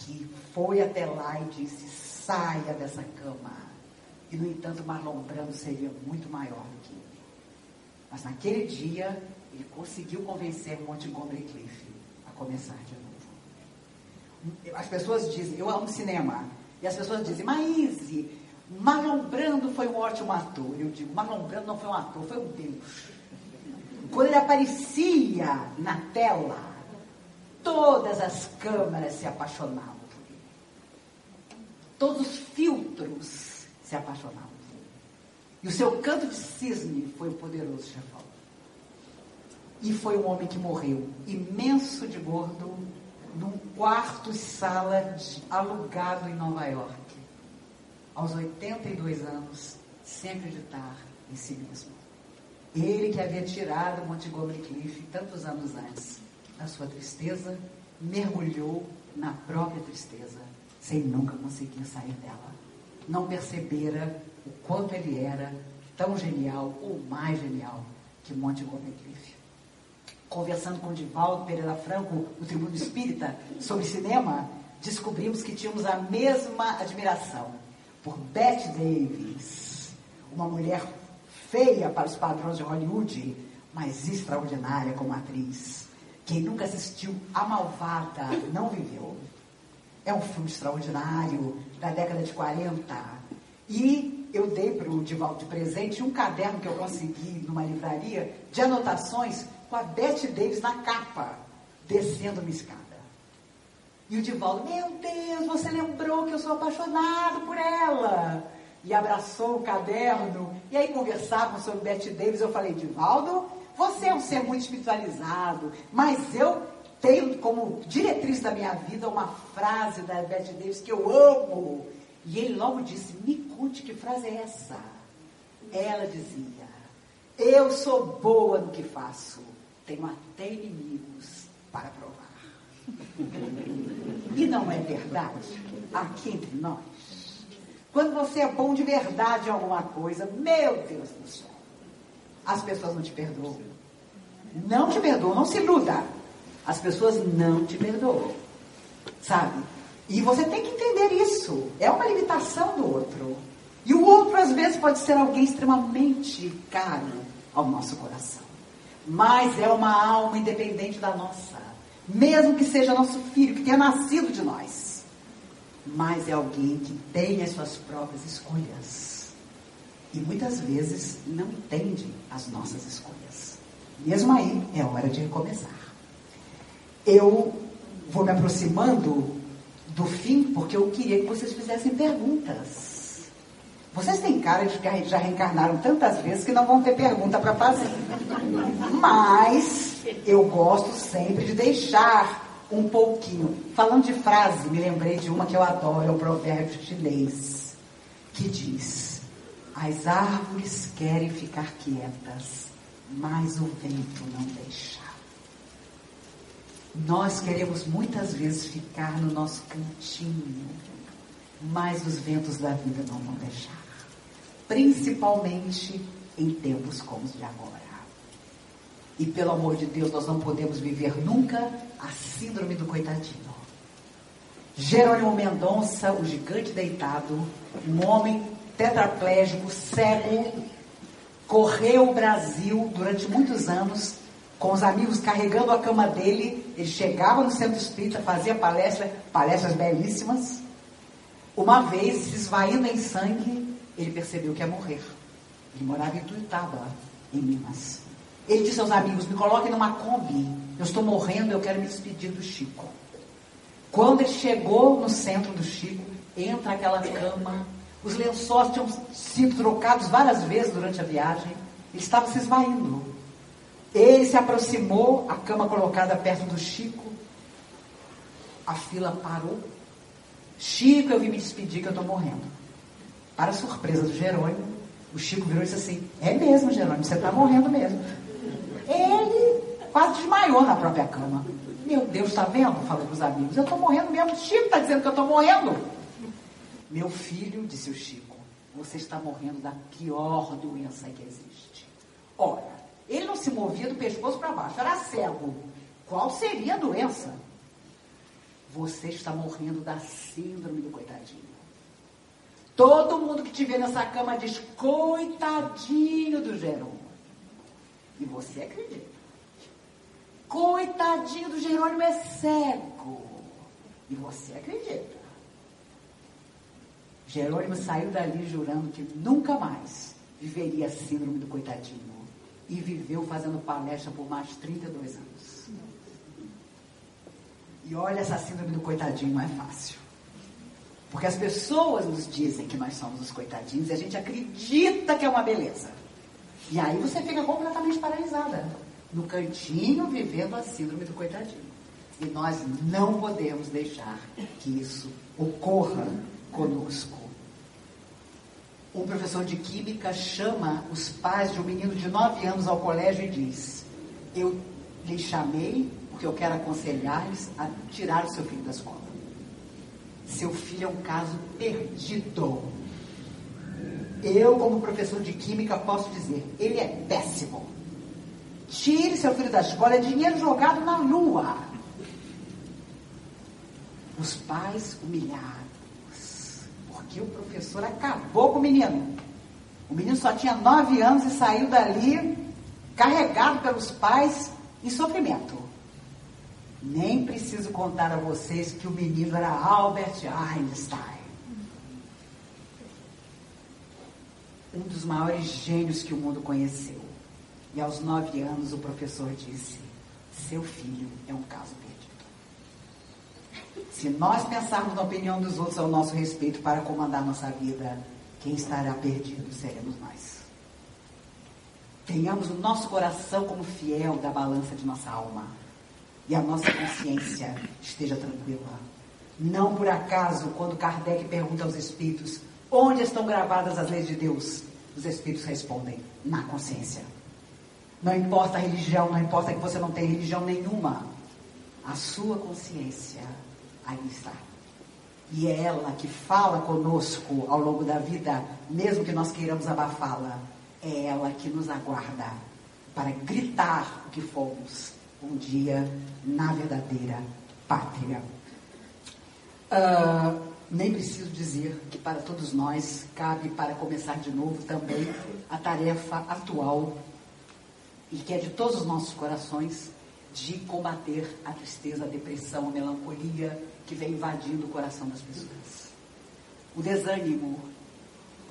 Que foi até lá e disse: saia dessa cama. E, no entanto, Marlon Brando seria muito maior do que ele. Mas naquele dia, ele conseguiu convencer Montgomery Cliff a começar de novo. As pessoas dizem: eu amo cinema. E as pessoas dizem, Maíse, Marlon Brando foi um ótimo ator. Eu digo, Marlon Brando não foi um ator, foi um Deus. Quando ele aparecia na tela, todas as câmeras se apaixonavam. Todos os filtros se ele. E o seu canto de cisne foi o poderoso chefão. E foi um homem que morreu, imenso de gordo, num quarto-sala alugado em Nova York, aos 82 anos, sem acreditar em si mesmo. Ele que havia tirado Montgomery Cliff tantos anos antes da sua tristeza, mergulhou na própria tristeza, sem nunca conseguir sair dela. Não percebera o quanto ele era tão genial ou mais genial que Montgomery Cliff conversando com Divaldo Pereira Franco, no Tribuno Espírita, sobre cinema, descobrimos que tínhamos a mesma admiração por Bette Davis, uma mulher feia para os padrões de Hollywood, mas extraordinária como atriz. Quem nunca assistiu A Malvada não viveu. É um filme extraordinário da década de 40. E eu dei para o Divaldo de presente um caderno que eu consegui numa livraria de anotações com a Bette Davis na capa, descendo uma escada. E o Divaldo, meu Deus, você lembrou que eu sou apaixonado por ela. E abraçou o caderno. E aí conversavam sobre Bette Davis. Eu falei, Divaldo, você é um ser muito espiritualizado, mas eu tenho como diretriz da minha vida uma frase da Bette Davis que eu amo. E ele logo disse: Me conte que frase é essa. Ela dizia: Eu sou boa no que faço, tenho até inimigos para provar. e não é verdade? Aqui entre nós. Quando você é bom de verdade em alguma coisa, meu Deus do céu, as pessoas não te perdoam. Não te perdoam, não se iluda. As pessoas não te perdoam. Sabe? E você tem que entender isso. É uma limitação do outro. E o outro, às vezes, pode ser alguém extremamente caro ao nosso coração. Mas é uma alma independente da nossa. Mesmo que seja nosso filho, que tenha nascido de nós. Mas é alguém que tem as suas próprias escolhas. E muitas vezes não entende as nossas escolhas. Mesmo aí, é hora de recomeçar. Eu vou me aproximando do fim porque eu queria que vocês fizessem perguntas. Vocês têm cara de que já reencarnaram tantas vezes que não vão ter pergunta para fazer. Mas eu gosto sempre de deixar um pouquinho. Falando de frase, me lembrei de uma que eu adoro, é o provérbio chinês, que diz: As árvores querem ficar quietas, mas o vento não deixa. Nós queremos muitas vezes ficar no nosso cantinho, mas os ventos da vida não vão deixar. Principalmente em tempos como os de agora. E pelo amor de Deus, nós não podemos viver nunca a síndrome do coitadinho. Jerônimo Mendonça, o gigante deitado, um homem tetraplégico, cego, correu o Brasil durante muitos anos com os amigos carregando a cama dele. Ele chegava no centro espírita, fazia palestra, palestras belíssimas. Uma vez, se esvaindo em sangue, ele percebeu que ia morrer. Ele morava em Tuitaba, em Minas. Ele disse aos amigos: Me coloquem numa Kombi. Eu estou morrendo, eu quero me despedir do Chico. Quando ele chegou no centro do Chico, entra aquela cama. Os lençóis tinham sido trocados várias vezes durante a viagem. Ele estava se esvaindo. Ele se aproximou, a cama colocada perto do Chico. A fila parou. Chico, eu vim me despedir que eu estou morrendo. Para surpresa do Jerônimo, o Chico virou e disse assim: É mesmo, Jerônimo, você está morrendo mesmo. Ele quase desmaiou na própria cama. Meu Deus, está vendo? Falou para os amigos: Eu estou morrendo mesmo. Chico está dizendo que eu estou morrendo. Meu filho, disse o Chico, você está morrendo da pior doença que existe. Ora, ele não se movia do pescoço para baixo, era cego. Qual seria a doença? Você está morrendo da síndrome do coitadinho. Todo mundo que te vê nessa cama diz, coitadinho do Jerônimo. E você acredita. Coitadinho do Jerônimo é cego. E você acredita. Jerônimo saiu dali jurando que nunca mais viveria a síndrome do coitadinho e viveu fazendo palestra por mais 32 anos. E olha, essa síndrome do coitadinho não é fácil. Porque as pessoas nos dizem que nós somos os coitadinhos e a gente acredita que é uma beleza. E aí você fica completamente paralisada. No cantinho, vivendo a síndrome do coitadinho. E nós não podemos deixar que isso ocorra conosco um professor de química chama os pais de um menino de 9 anos ao colégio e diz: Eu lhe chamei porque eu quero aconselhar-lhes a tirar o seu filho da escola. Seu filho é um caso perdido. Eu, como professor de química, posso dizer: ele é péssimo. Tire seu filho da escola, é dinheiro jogado na lua. Os pais humilhados que o professor acabou com o menino. O menino só tinha nove anos e saiu dali carregado pelos pais em sofrimento. Nem preciso contar a vocês que o menino era Albert Einstein. um dos maiores gênios que o mundo conheceu. E aos nove anos o professor disse: Seu filho é um caso perdido. Se nós pensarmos na opinião dos outros ao nosso respeito para comandar nossa vida, quem estará perdido seremos nós. Tenhamos o nosso coração como fiel da balança de nossa alma. E a nossa consciência esteja tranquila. Não por acaso, quando Kardec pergunta aos espíritos onde estão gravadas as leis de Deus, os espíritos respondem: na consciência. Não importa a religião, não importa que você não tenha religião nenhuma, a sua consciência aí está. E é ela que fala conosco ao longo da vida, mesmo que nós queiramos abafá-la é ela que nos aguarda para gritar o que fomos um dia na verdadeira pátria. Uh, nem preciso dizer que para todos nós cabe, para começar de novo, também a tarefa atual e que é de todos os nossos corações de combater a tristeza, a depressão, a melancolia que vem invadindo o coração das pessoas. O desânimo,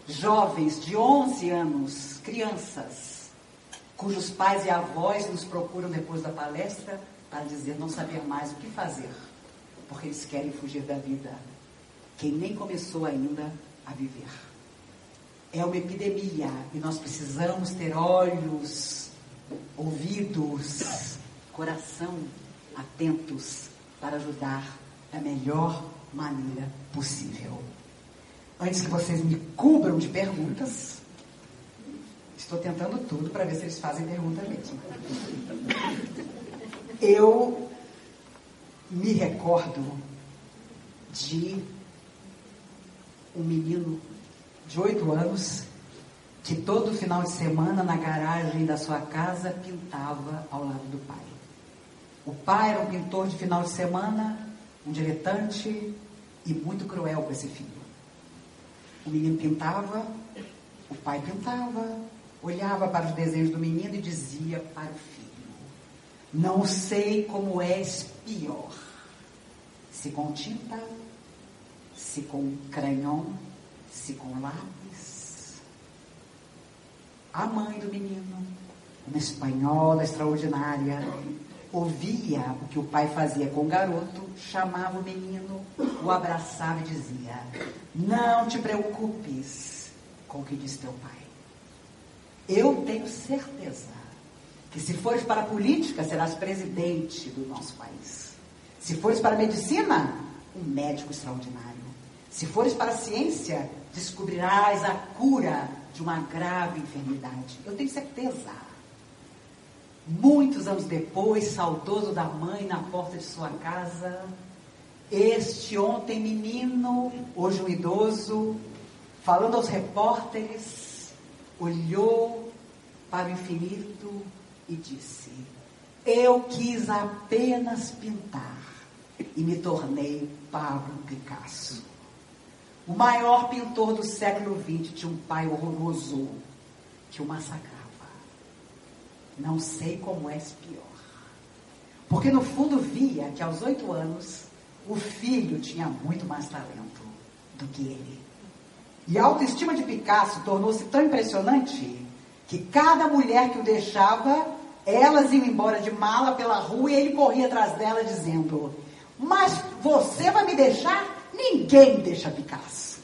jovens de 11 anos, crianças, cujos pais e avós nos procuram depois da palestra para dizer não saber mais o que fazer, porque eles querem fugir da vida, quem nem começou ainda a viver. É uma epidemia e nós precisamos ter olhos, ouvidos, coração atentos para ajudar da melhor maneira possível antes que vocês me cubram de perguntas, estou tentando tudo para ver se eles fazem pergunta mesmo. Eu me recordo de um menino de oito anos que todo final de semana na garagem da sua casa pintava ao lado do pai. O pai era um pintor de final de semana, um diletante e muito cruel com esse filho. O menino pintava, o pai pintava, olhava para os desenhos do menino e dizia para o filho: Não sei como és pior, se com tinta, se com crayon, se com lápis. A mãe do menino, uma espanhola extraordinária, ouvia o que o pai fazia com o garoto, chamava o menino, o abraçava e dizia: Não te preocupes com o que diz teu pai. Eu tenho certeza que se fores para a política, serás presidente do nosso país. Se fores para a medicina, um médico extraordinário. Se fores para a ciência, descobrirás a cura de uma grave enfermidade. Eu tenho certeza. Muitos anos depois, saudoso da mãe na porta de sua casa, este ontem menino, hoje um idoso, falando aos repórteres, olhou para o infinito e disse: Eu quis apenas pintar e me tornei Pablo Picasso. O maior pintor do século XX tinha um pai horroroso que o massacrava. Não sei como és pior. Porque no fundo via que aos oito anos o filho tinha muito mais talento do que ele. E a autoestima de Picasso tornou-se tão impressionante que cada mulher que o deixava, elas iam embora de mala pela rua e ele corria atrás dela dizendo: Mas você vai me deixar? Ninguém deixa Picasso.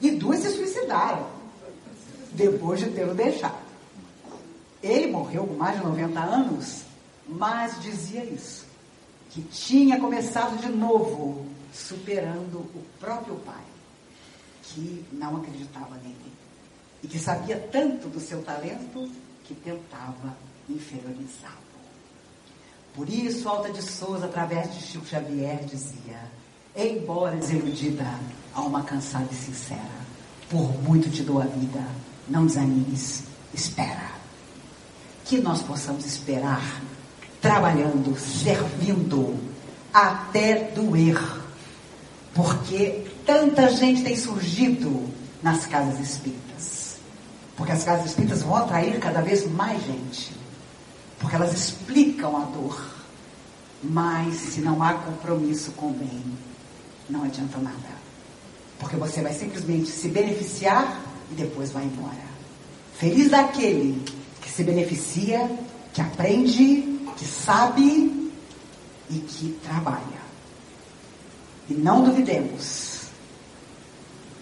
E duas se suicidaram depois de tê-lo deixado. Ele morreu com mais de 90 anos, mas dizia isso, que tinha começado de novo, superando o próprio pai, que não acreditava nele e que sabia tanto do seu talento que tentava inferiorizá-lo. Por isso, Alta de Souza, através de Chico Xavier, dizia: Embora desiludida, alma cansada e sincera, por muito te dou a vida, não desanimes, espera que nós possamos esperar, trabalhando, servindo, até doer. Porque tanta gente tem surgido nas casas espíritas. Porque as casas espíritas vão atrair cada vez mais gente. Porque elas explicam a dor. Mas se não há compromisso com o bem, não adianta nada. Porque você vai simplesmente se beneficiar e depois vai embora. Feliz daquele que se beneficia, que aprende, que sabe e que trabalha. E não duvidemos,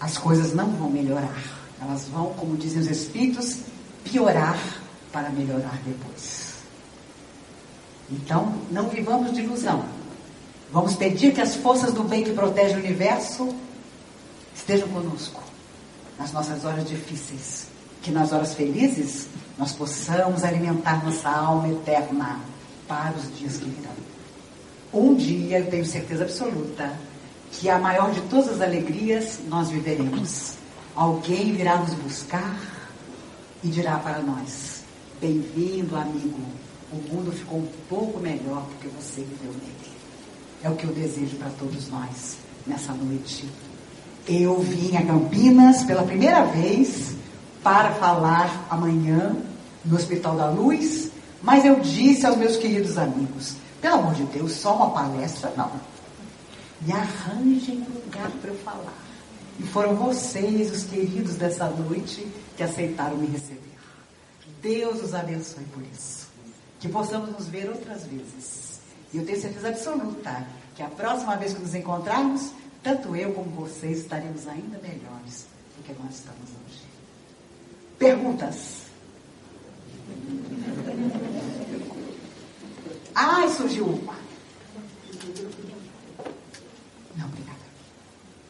as coisas não vão melhorar. Elas vão, como dizem os Espíritos, piorar para melhorar depois. Então, não vivamos de ilusão. Vamos pedir que as forças do bem que protegem o universo estejam conosco nas nossas horas difíceis. Que nas horas felizes nós possamos alimentar nossa alma eterna para os dias que virão. Um dia, eu tenho certeza absoluta, que a maior de todas as alegrias nós viveremos. Alguém virá nos buscar e dirá para nós: Bem-vindo, amigo. O mundo ficou um pouco melhor porque você viveu nele. É o que eu desejo para todos nós nessa noite. Eu vim a Campinas pela primeira vez para falar amanhã no Hospital da Luz, mas eu disse aos meus queridos amigos: pelo amor de Deus, só uma palestra não. Me arranjem um lugar para eu falar. E foram vocês, os queridos dessa noite, que aceitaram me receber. Deus os abençoe por isso. Que possamos nos ver outras vezes. E eu tenho certeza absoluta que a próxima vez que nos encontrarmos, tanto eu como vocês estaremos ainda melhores do que nós estamos. Perguntas? Ai, surgiu uma. Não, obrigada.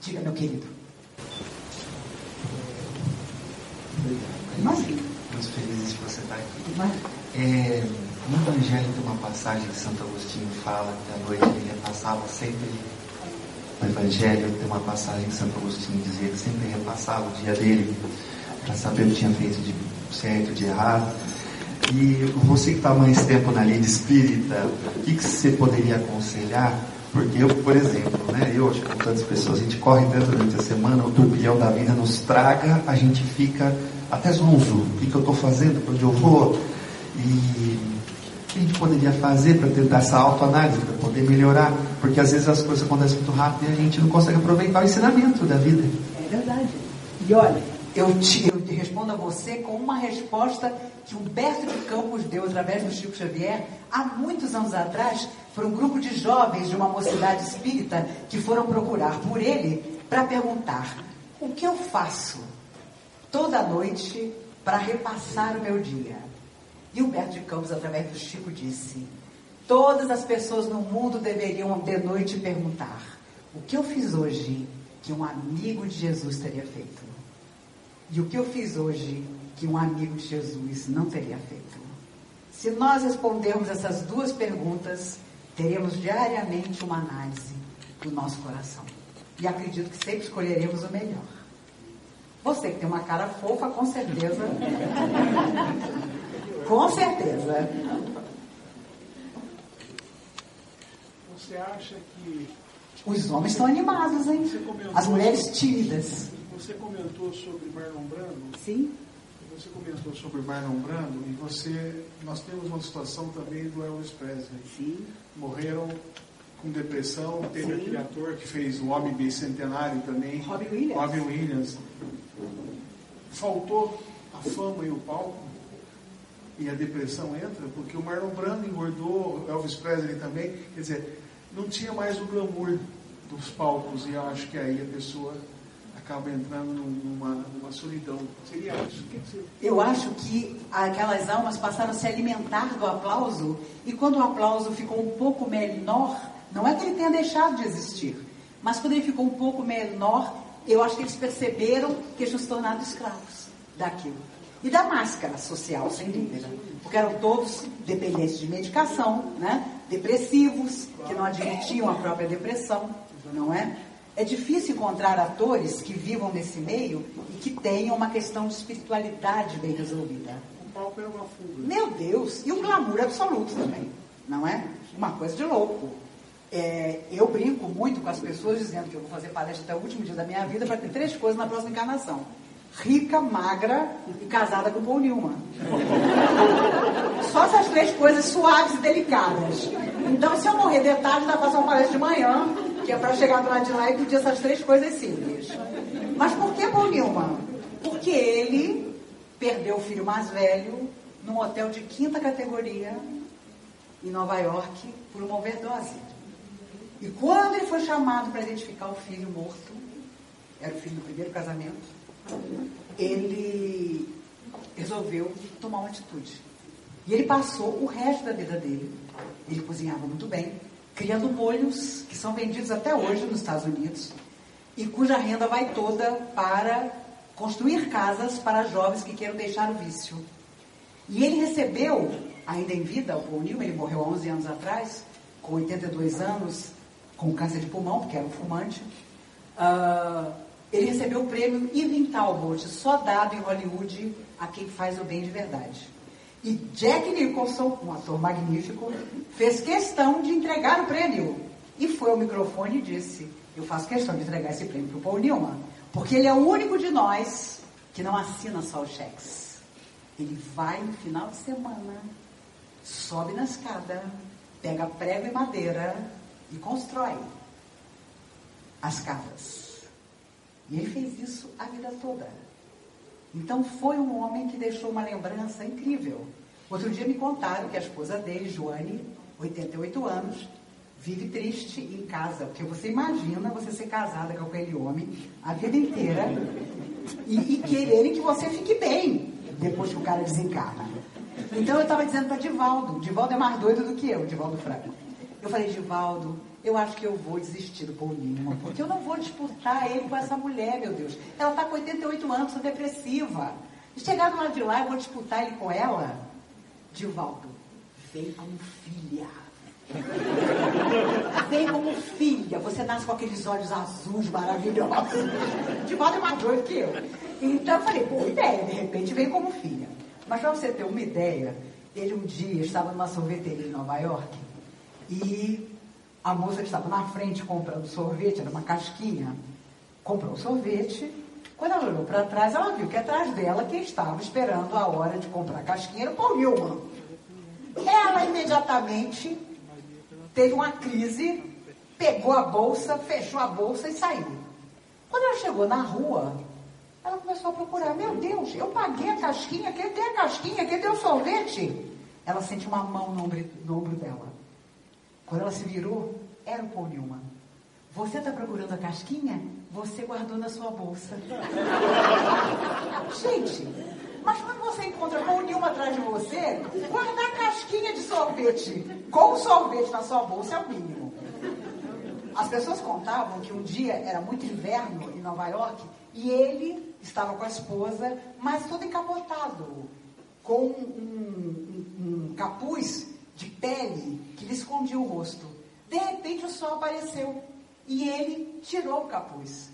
Diga, meu querido. Obrigado. Estamos felizes de você estar aqui. É, no Evangelho tem uma passagem que Santo Agostinho fala que à noite ele repassava sempre. No Evangelho tem uma passagem que Santo Agostinho dizia que sempre repassava o dia dele para saber o que tinha feito de certo, de errado. E você que está mais tempo na linha espírita, o que, que você poderia aconselhar? Porque eu, por exemplo, né, eu acho que com tantas pessoas, a gente corre tanto durante a semana, o turbilhão da vida nos traga, a gente fica até zonzo. O que, que eu estou fazendo? Para onde eu vou? E o que a gente poderia fazer para tentar essa autoanálise, para poder melhorar? Porque às vezes as coisas acontecem muito rápido e a gente não consegue aproveitar o ensinamento da vida. É verdade. E olha, eu te, eu te respondo a você com uma resposta que Humberto de Campos deu através do Chico Xavier há muitos anos atrás para um grupo de jovens de uma mocidade espírita que foram procurar por ele para perguntar: o que eu faço toda noite para repassar o meu dia? E Humberto de Campos, através do Chico, disse: todas as pessoas no mundo deveriam de noite perguntar: o que eu fiz hoje que um amigo de Jesus teria feito? E o que eu fiz hoje que um amigo de Jesus não teria feito? Se nós respondermos essas duas perguntas, teremos diariamente uma análise do nosso coração. E acredito que sempre escolheremos o melhor. Você que tem uma cara fofa, com certeza. [LAUGHS] com certeza. Você acha que. Os homens estão animados, hein? As mulheres tímidas. Você comentou sobre Marlon Brando? Sim. Você comentou sobre Marlon Brando e você, nós temos uma situação também do Elvis Presley. Sim. Morreram com depressão, teve Sim. aquele ator que fez o Homem Bicentenário também. Robin Williams. Robin Williams. Faltou a fama e o palco e a depressão entra, porque o Marlon Brando engordou, Elvis Presley também, quer dizer, não tinha mais o glamour dos palcos e eu acho que aí a pessoa acaba entrando numa, numa solidão. Seria isso? Eu acho que aquelas almas passaram a se alimentar do aplauso e quando o aplauso ficou um pouco menor, não é que ele tenha deixado de existir, mas quando ele ficou um pouco menor, eu acho que eles perceberam que eles se tornado escravos daquilo. E da máscara social, sem dúvida. Porque eram todos dependentes de medicação, né? depressivos, que não admitiam a própria depressão, não é? É difícil encontrar atores que vivam nesse meio e que tenham uma questão de espiritualidade bem resolvida. O palco era uma fuga. Meu Deus! E um glamour absoluto também, não é? Uma coisa de louco. É, eu brinco muito com as pessoas dizendo que eu vou fazer palestra até o último dia da minha vida para ter três coisas na próxima encarnação. Rica, magra e casada com Paul Newman. Só essas três coisas suaves e delicadas. Então, se eu morrer de tarde, ainda faço uma palestra de manhã, que é para chegar do lado de lá e pedir essas três coisas simples. Mas por que Paul Newman? Porque que ele perdeu o filho mais velho num hotel de quinta categoria em Nova York por uma overdose. E quando ele foi chamado para identificar o filho morto, era o filho do primeiro casamento, ele resolveu tomar uma atitude. E ele passou o resto da vida dele. Ele cozinhava muito bem, criando molhos que são vendidos até hoje nos Estados Unidos e cuja renda vai toda para construir casas para jovens que queiram deixar o vício. E ele recebeu, ainda em vida, o Paul Newman, ele morreu há 11 anos atrás, com 82 anos, com câncer de pulmão, porque era um fumante. Uh, ele recebeu o prêmio Irving Talbot, só dado em Hollywood a quem faz o bem de verdade. E Jack Nicholson, um ator magnífico, fez questão de entregar o prêmio. E foi ao microfone e disse: Eu faço questão de entregar esse prêmio para o Paul Newman, porque ele é o único de nós que não assina só os cheques. Ele vai no final de semana, sobe na escada, pega prego e madeira e constrói as casas. E ele fez isso a vida toda. Então foi um homem que deixou uma lembrança incrível. Outro dia me contaram que a esposa dele, Joane, 88 anos, vive triste em casa. Porque você imagina você ser casada com aquele homem a vida inteira e, e quererem que você fique bem depois que o cara desencarna. Então eu estava dizendo para Divaldo, Divaldo é mais doido do que eu, Divaldo Franco. Eu falei, Divaldo, eu acho que eu vou desistir do Paul Newman, porque eu não vou disputar ele com essa mulher, meu Deus. Ela está com 88 anos, está depressiva. E chegar do lado de lá, eu vou disputar ele com ela. Divaldo, vem como filha. Vem como filha. Você nasce com aqueles olhos azuis maravilhosos. Divaldo é mais doido que eu. Então eu falei, boa ideia, de repente vem como filha. Mas para você ter uma ideia, ele um dia estava numa sorveteria em Nova York e a moça que estava na frente comprando sorvete, era uma casquinha, comprou sorvete. Quando ela olhou para trás, ela viu que atrás dela, quem estava esperando a hora de comprar a casquinha era o Paul. Ela imediatamente teve uma crise, pegou a bolsa, fechou a bolsa e saiu. Quando ela chegou na rua, ela começou a procurar. Meu Deus, eu paguei a casquinha, quem tem a casquinha, quem tem o sorvete? Ela sente uma mão no ombro, no ombro dela. Quando ela se virou, era o Paul Newman. Você está procurando a casquinha? Você guardou na sua bolsa. [LAUGHS] Gente, mas quando você encontra Paul Newman atrás de você, guardar casquinha de sorvete com sorvete na sua bolsa é o mínimo. As pessoas contavam que um dia era muito inverno em Nova York e ele estava com a esposa, mas todo encapotado, com um, um, um capuz de pele que lhe escondia o rosto. De repente o sol apareceu e ele tirou o capuz.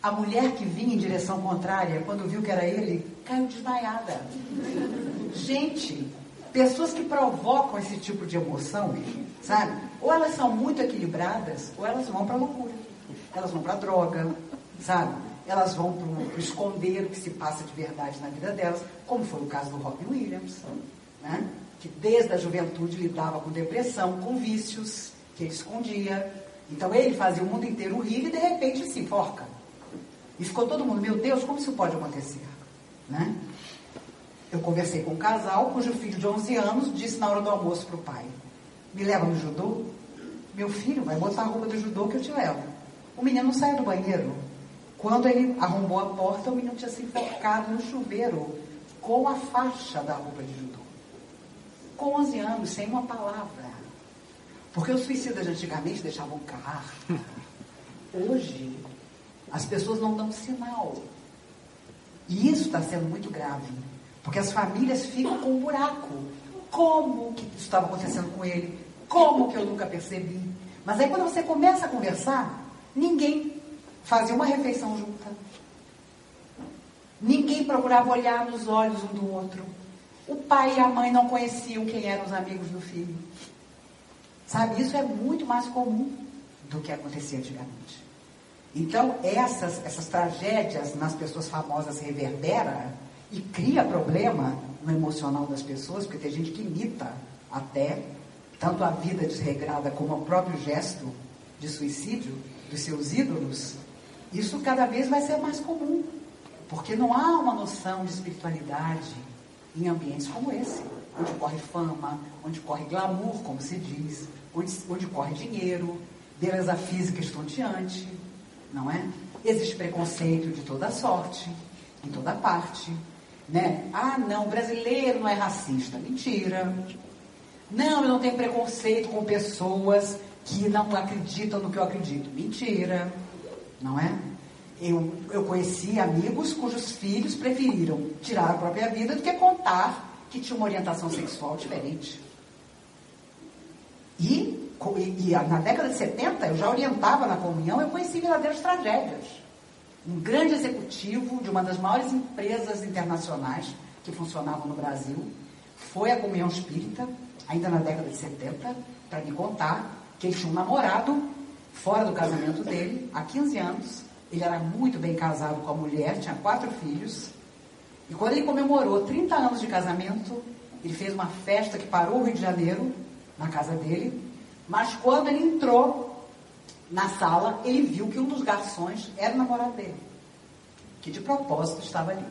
A mulher que vinha em direção contrária, quando viu que era ele, caiu desmaiada. Gente, pessoas que provocam esse tipo de emoção, sabe? Ou elas são muito equilibradas, ou elas vão para loucura. Elas vão para droga, sabe? Elas vão para esconder o que se passa de verdade na vida delas, como foi o caso do Robin Williams, né? Que desde a juventude lidava com depressão, com vícios, que ele escondia. Então ele fazia o mundo inteiro rir e de repente se enforca. E ficou todo mundo, meu Deus, como isso pode acontecer? Né? Eu conversei com um casal cujo filho de 11 anos disse na hora do almoço para o pai: Me leva no judô? Meu filho vai botar a roupa do judô que eu te levo. O menino saiu do banheiro. Quando ele arrombou a porta, o menino tinha se enforcado no chuveiro com a faixa da roupa de judô com 11 anos, sem uma palavra. Porque os suicidas antigamente deixavam carta. Hoje, as pessoas não dão sinal. E isso está sendo muito grave. Porque as famílias ficam com um buraco. Como que isso estava acontecendo com ele? Como que eu nunca percebi? Mas aí quando você começa a conversar, ninguém fazia uma refeição junta. Ninguém procurava olhar nos olhos um do outro. O pai e a mãe não conheciam quem eram os amigos do filho. Sabe, isso é muito mais comum do que acontecia antigamente. Então, essas, essas tragédias nas pessoas famosas reverbera e cria problema no emocional das pessoas, porque tem gente que imita até tanto a vida desregrada como o próprio gesto de suicídio dos seus ídolos. Isso cada vez vai ser mais comum. Porque não há uma noção de espiritualidade em ambientes como esse, onde corre fama, onde corre glamour, como se diz, onde, onde corre dinheiro, beleza física estonteante, não é? Existe preconceito de toda sorte, em toda parte. Né? Ah, não, brasileiro não é racista. Mentira. Não, eu não tenho preconceito com pessoas que não acreditam no que eu acredito. Mentira. Não é? Eu, eu conheci amigos cujos filhos preferiram tirar a própria vida do que contar que tinha uma orientação sexual diferente. E, e, e na década de 70 eu já orientava na comunhão, eu conheci verdadeiras tragédias. Um grande executivo de uma das maiores empresas internacionais que funcionavam no Brasil foi à comunhão espírita, ainda na década de 70, para me contar que ele tinha um namorado fora do casamento dele, há 15 anos, ele era muito bem casado com a mulher, tinha quatro filhos. E quando ele comemorou 30 anos de casamento, ele fez uma festa que parou o Rio de Janeiro, na casa dele. Mas quando ele entrou na sala, ele viu que um dos garçons era o namorado dele, que de propósito estava ali.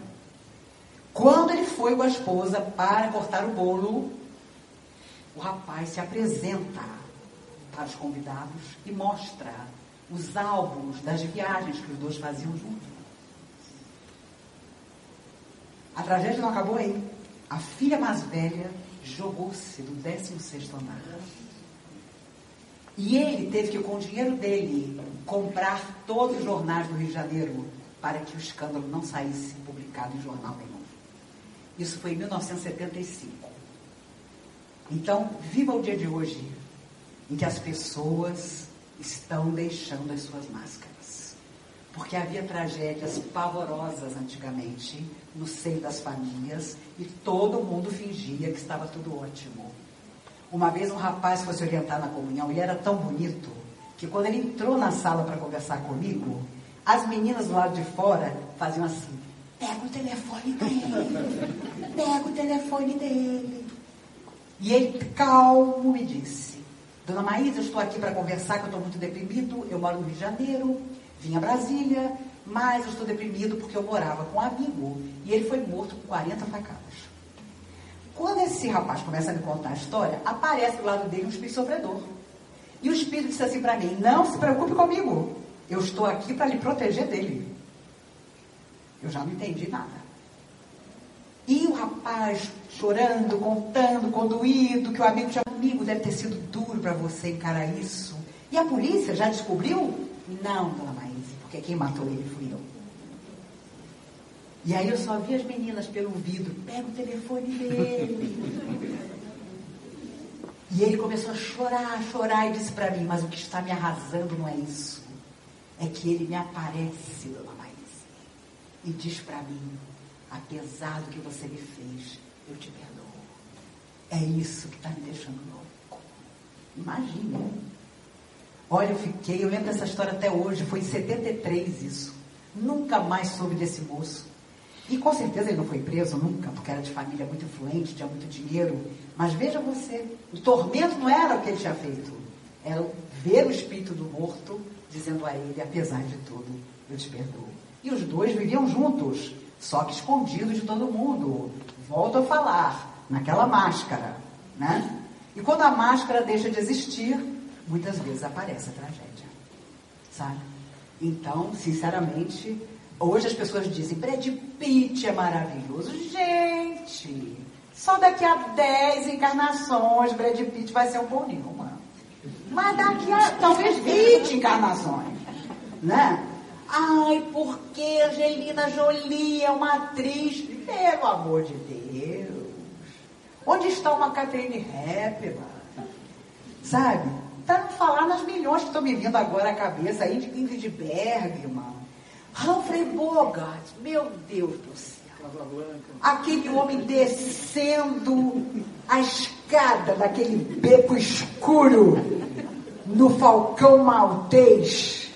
Quando ele foi com a esposa para cortar o bolo, o rapaz se apresenta para os convidados e mostra os álbuns das viagens que os dois faziam juntos. A tragédia não acabou aí. A filha mais velha jogou-se do 16 andar. E ele teve que, com o dinheiro dele, comprar todos os jornais do Rio de Janeiro para que o escândalo não saísse publicado em jornal nenhum. Isso foi em 1975. Então, viva o dia de hoje, em que as pessoas estão deixando as suas máscaras. Porque havia tragédias pavorosas antigamente no seio das famílias e todo mundo fingia que estava tudo ótimo. Uma vez um rapaz foi se orientar na comunhão e era tão bonito que quando ele entrou na sala para conversar comigo, as meninas do lado de fora faziam assim: pega o telefone dele, pega o telefone dele. E ele, calmo, me disse: Dona Maísa, estou aqui para conversar, que eu estou muito deprimido. Eu moro no Rio de Janeiro, vim a Brasília, mas eu estou deprimido porque eu morava com um amigo e ele foi morto com 40 facadas. Quando esse rapaz começa a me contar a história, aparece do lado dele um espírito sofredor. E o espírito disse assim para mim: Não se preocupe comigo, eu estou aqui para lhe proteger dele. Eu já não entendi nada. E o rapaz chorando, contando, conduído, que o amigo tinha amigo, deve ter sido duro para você encarar isso. E a polícia já descobriu? Não, dona Maíse, porque quem matou ele fui eu. E aí eu só vi as meninas pelo vidro, pega o telefone dele. e ele começou a chorar, chorar e disse para mim, mas o que está me arrasando não é isso. É que ele me aparece, dona Maíse, e diz para mim, apesar do que você me fez, eu te perdoo. É isso que está me deixando louco. Imagina. Olha, eu fiquei, eu lembro dessa história até hoje, foi em 73 isso. Nunca mais soube desse moço. E com certeza ele não foi preso nunca, porque era de família muito influente, tinha muito dinheiro. Mas veja você, o tormento não era o que ele tinha feito. Era ver o espírito do morto dizendo a ele, apesar de tudo, eu te perdoo. E os dois viviam juntos, só que escondidos de todo mundo. Volto a falar, naquela máscara, né? E quando a máscara deixa de existir, muitas vezes aparece a tragédia, sabe? Então, sinceramente, hoje as pessoas dizem, Brad Pitt é maravilhoso. Gente, só daqui a 10 encarnações Brad Pitt vai ser um bom Newman. Mas daqui a talvez 20 encarnações, né? Ai, porque Angelina Jolie é uma atriz, pelo amor de Deus. Onde está uma Catherine Hepburn? Sabe? Para não falar nas milhões que estão me vindo agora à cabeça aí de Ingrid Bergman, Humphrey Bogart, meu Deus do céu. Aquele homem descendo a escada daquele beco escuro no Falcão Maltês.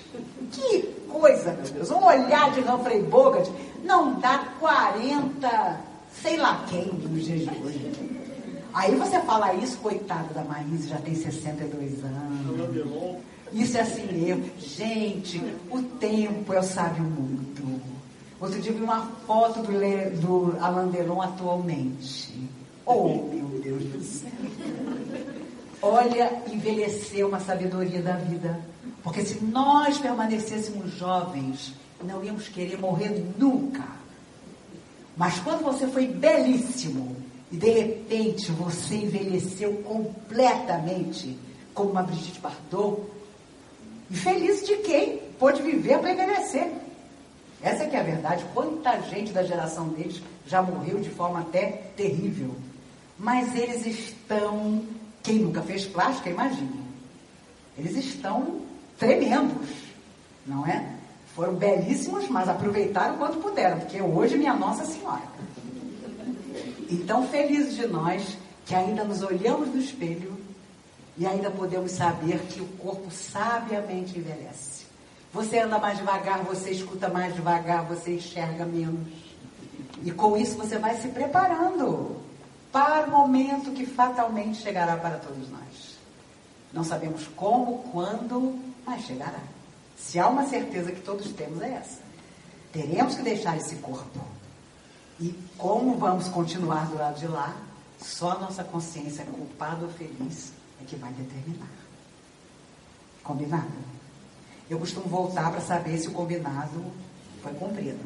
Que coisa, meu Deus. Um olhar de Humphrey Bogart não dá 40, sei lá quem nos dias de hoje. Aí você fala isso, coitado da Maísa, já tem 62 anos. Isso é assim mesmo. Gente, o tempo é o sábio mundo. Outro dia vi uma foto do, Le, do Alain Delon atualmente. Oh, meu Deus do céu. Olha, envelheceu uma sabedoria da vida. Porque se nós permanecêssemos jovens, não íamos querer morrer nunca. Mas quando você foi belíssimo e de repente você envelheceu completamente, como uma Brigitte Bardot, e feliz de quem pôde viver para envelhecer. Essa que é a verdade. Quanta gente da geração deles já morreu de forma até terrível. Mas eles estão, quem nunca fez plástica, imagine. Eles estão tremendos, não é? Foram belíssimos, mas aproveitaram quanto puderam, porque hoje minha Nossa Senhora. Então, felizes de nós que ainda nos olhamos no espelho e ainda podemos saber que o corpo sabiamente envelhece. Você anda mais devagar, você escuta mais devagar, você enxerga menos. E com isso você vai se preparando para o momento que fatalmente chegará para todos nós. Não sabemos como, quando, mas chegará. Se há uma certeza que todos temos é essa. Teremos que deixar esse corpo. E como vamos continuar do lado de lá, só nossa consciência culpada ou feliz é que vai determinar. Combinado? Eu costumo voltar para saber se o combinado foi cumprido.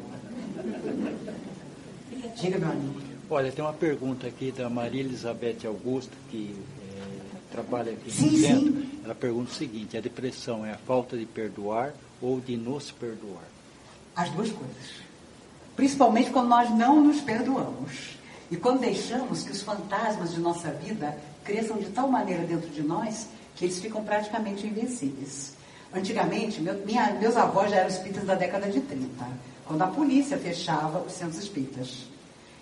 Diga, meu amigo. Olha, tem uma pergunta aqui da Maria Elizabeth Augusto, que é, trabalha aqui sim, no centro. Sim. Ela pergunta o seguinte: a depressão é a falta de perdoar ou de nos perdoar? As duas coisas. Principalmente quando nós não nos perdoamos. E quando deixamos que os fantasmas de nossa vida cresçam de tal maneira dentro de nós que eles ficam praticamente invencíveis. Antigamente, meu, minha, meus avós já eram espíritas da década de 30, quando a polícia fechava os centros espíritas.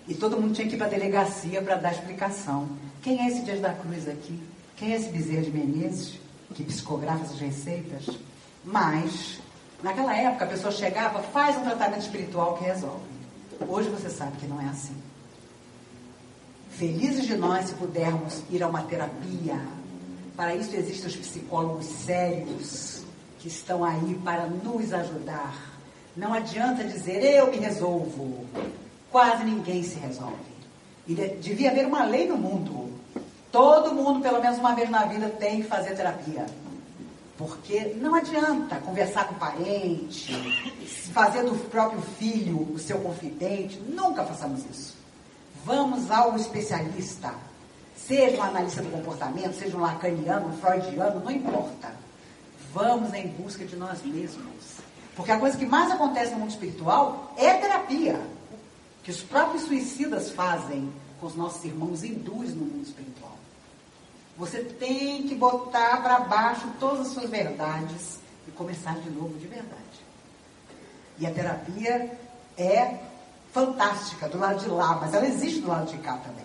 E todo mundo tinha que ir para a delegacia para dar explicação. Quem é esse Dias da Cruz aqui? Quem é esse Bezerra de Menezes, que psicografa essas receitas? Mas, naquela época, a pessoa chegava, faz um tratamento espiritual que resolve. Hoje você sabe que não é assim. Felizes de nós se pudermos ir a uma terapia. Para isso existem os psicólogos sérios que estão aí para nos ajudar. Não adianta dizer eu me resolvo. Quase ninguém se resolve. E devia haver uma lei no mundo. Todo mundo, pelo menos uma vez na vida, tem que fazer terapia. Porque não adianta conversar com parente, fazer do próprio filho o seu confidente. Nunca façamos isso. Vamos ao especialista. Seja um analista do comportamento, seja um lacaniano, um freudiano, não importa. Vamos em busca de nós mesmos. Porque a coisa que mais acontece no mundo espiritual é terapia. Que os próprios suicidas fazem com os nossos irmãos hindus no mundo espiritual. Você tem que botar para baixo todas as suas verdades e começar de novo de verdade. E a terapia é fantástica do lado de lá, mas ela existe do lado de cá também.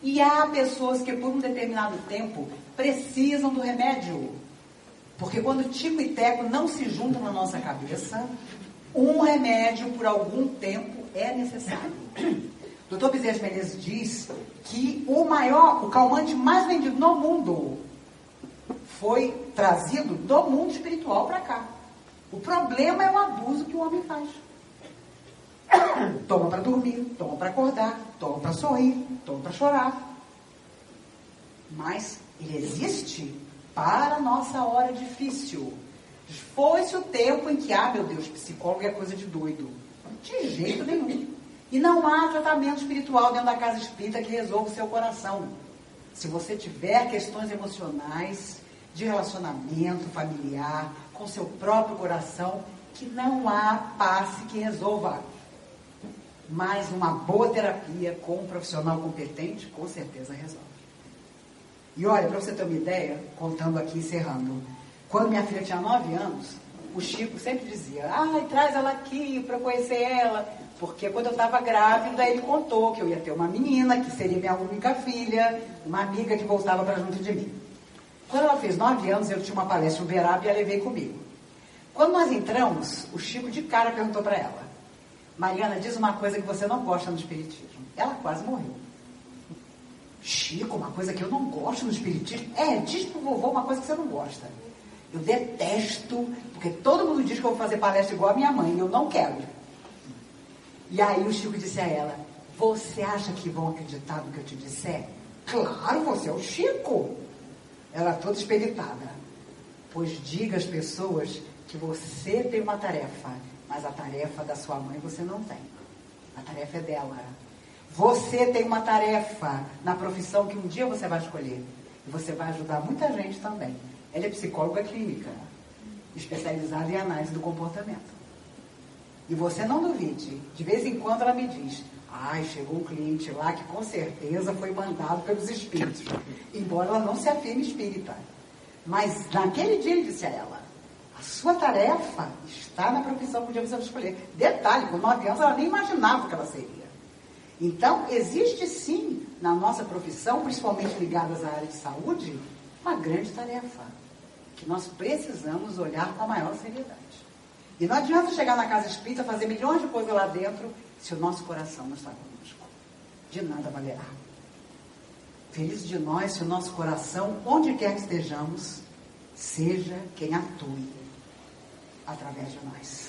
E há pessoas que por um determinado tempo precisam do remédio. Porque quando Tico e Teco não se juntam na nossa cabeça, um remédio por algum tempo é necessário. Dr. Bezerra de Menezes diz que o maior, o calmante mais vendido no mundo foi trazido do mundo espiritual para cá. O problema é o abuso que o homem faz. [COUGHS] Toma para dormir, toma para acordar, toma para sorrir, toma para chorar. Mas ele existe para a nossa hora difícil. Foi-se o tempo em que, ah, meu Deus, psicólogo é coisa de doido. De jeito nenhum. E não há tratamento espiritual dentro da casa espírita que resolva o seu coração. Se você tiver questões emocionais, de relacionamento familiar, com seu próprio coração, que não há passe que resolva. Mas uma boa terapia com um profissional competente, com certeza resolve. E olha, para você ter uma ideia, contando aqui, encerrando, quando minha filha tinha 9 anos, o Chico sempre dizia, ai, traz ela aqui para conhecer ela. Porque quando eu estava grávida, ele contou que eu ia ter uma menina, que seria minha única filha, uma amiga que voltava para junto de mim. Quando ela fez nove anos, eu tinha uma palestra no Uberaba e a levei comigo. Quando nós entramos, o Chico de cara perguntou para ela: Mariana, diz uma coisa que você não gosta no Espiritismo. Ela quase morreu. Chico, uma coisa que eu não gosto no Espiritismo? É, diz pro vovô uma coisa que você não gosta. Eu detesto, porque todo mundo diz que eu vou fazer palestra igual a minha mãe, eu não quero. E aí o Chico disse a ela: Você acha que vão acreditar no que eu te disser? Claro, você é o Chico. Ela toda esperitada. Pois diga às pessoas que você tem uma tarefa, mas a tarefa da sua mãe você não tem. A tarefa é dela. Você tem uma tarefa na profissão que um dia você vai escolher. E você vai ajudar muita gente também. Ela é psicóloga clínica, especializada em análise do comportamento. E você não duvide, de vez em quando ela me diz, ai, chegou um cliente lá que com certeza foi mandado pelos espíritos. Embora ela não se afirme espírita. Mas naquele dia ele disse a ela, a sua tarefa está na profissão que um dia você vai escolher. Detalhe, com nove anos ela nem imaginava o que ela seria. Então, existe sim, na nossa profissão, principalmente ligadas à área de saúde, uma grande tarefa que nós precisamos olhar com a maior seriedade. E não adianta chegar na casa espírita, fazer milhões de coisas lá dentro, se o nosso coração não está conosco. De nada valerá. Feliz de nós se o nosso coração, onde quer que estejamos, seja quem atue através de nós.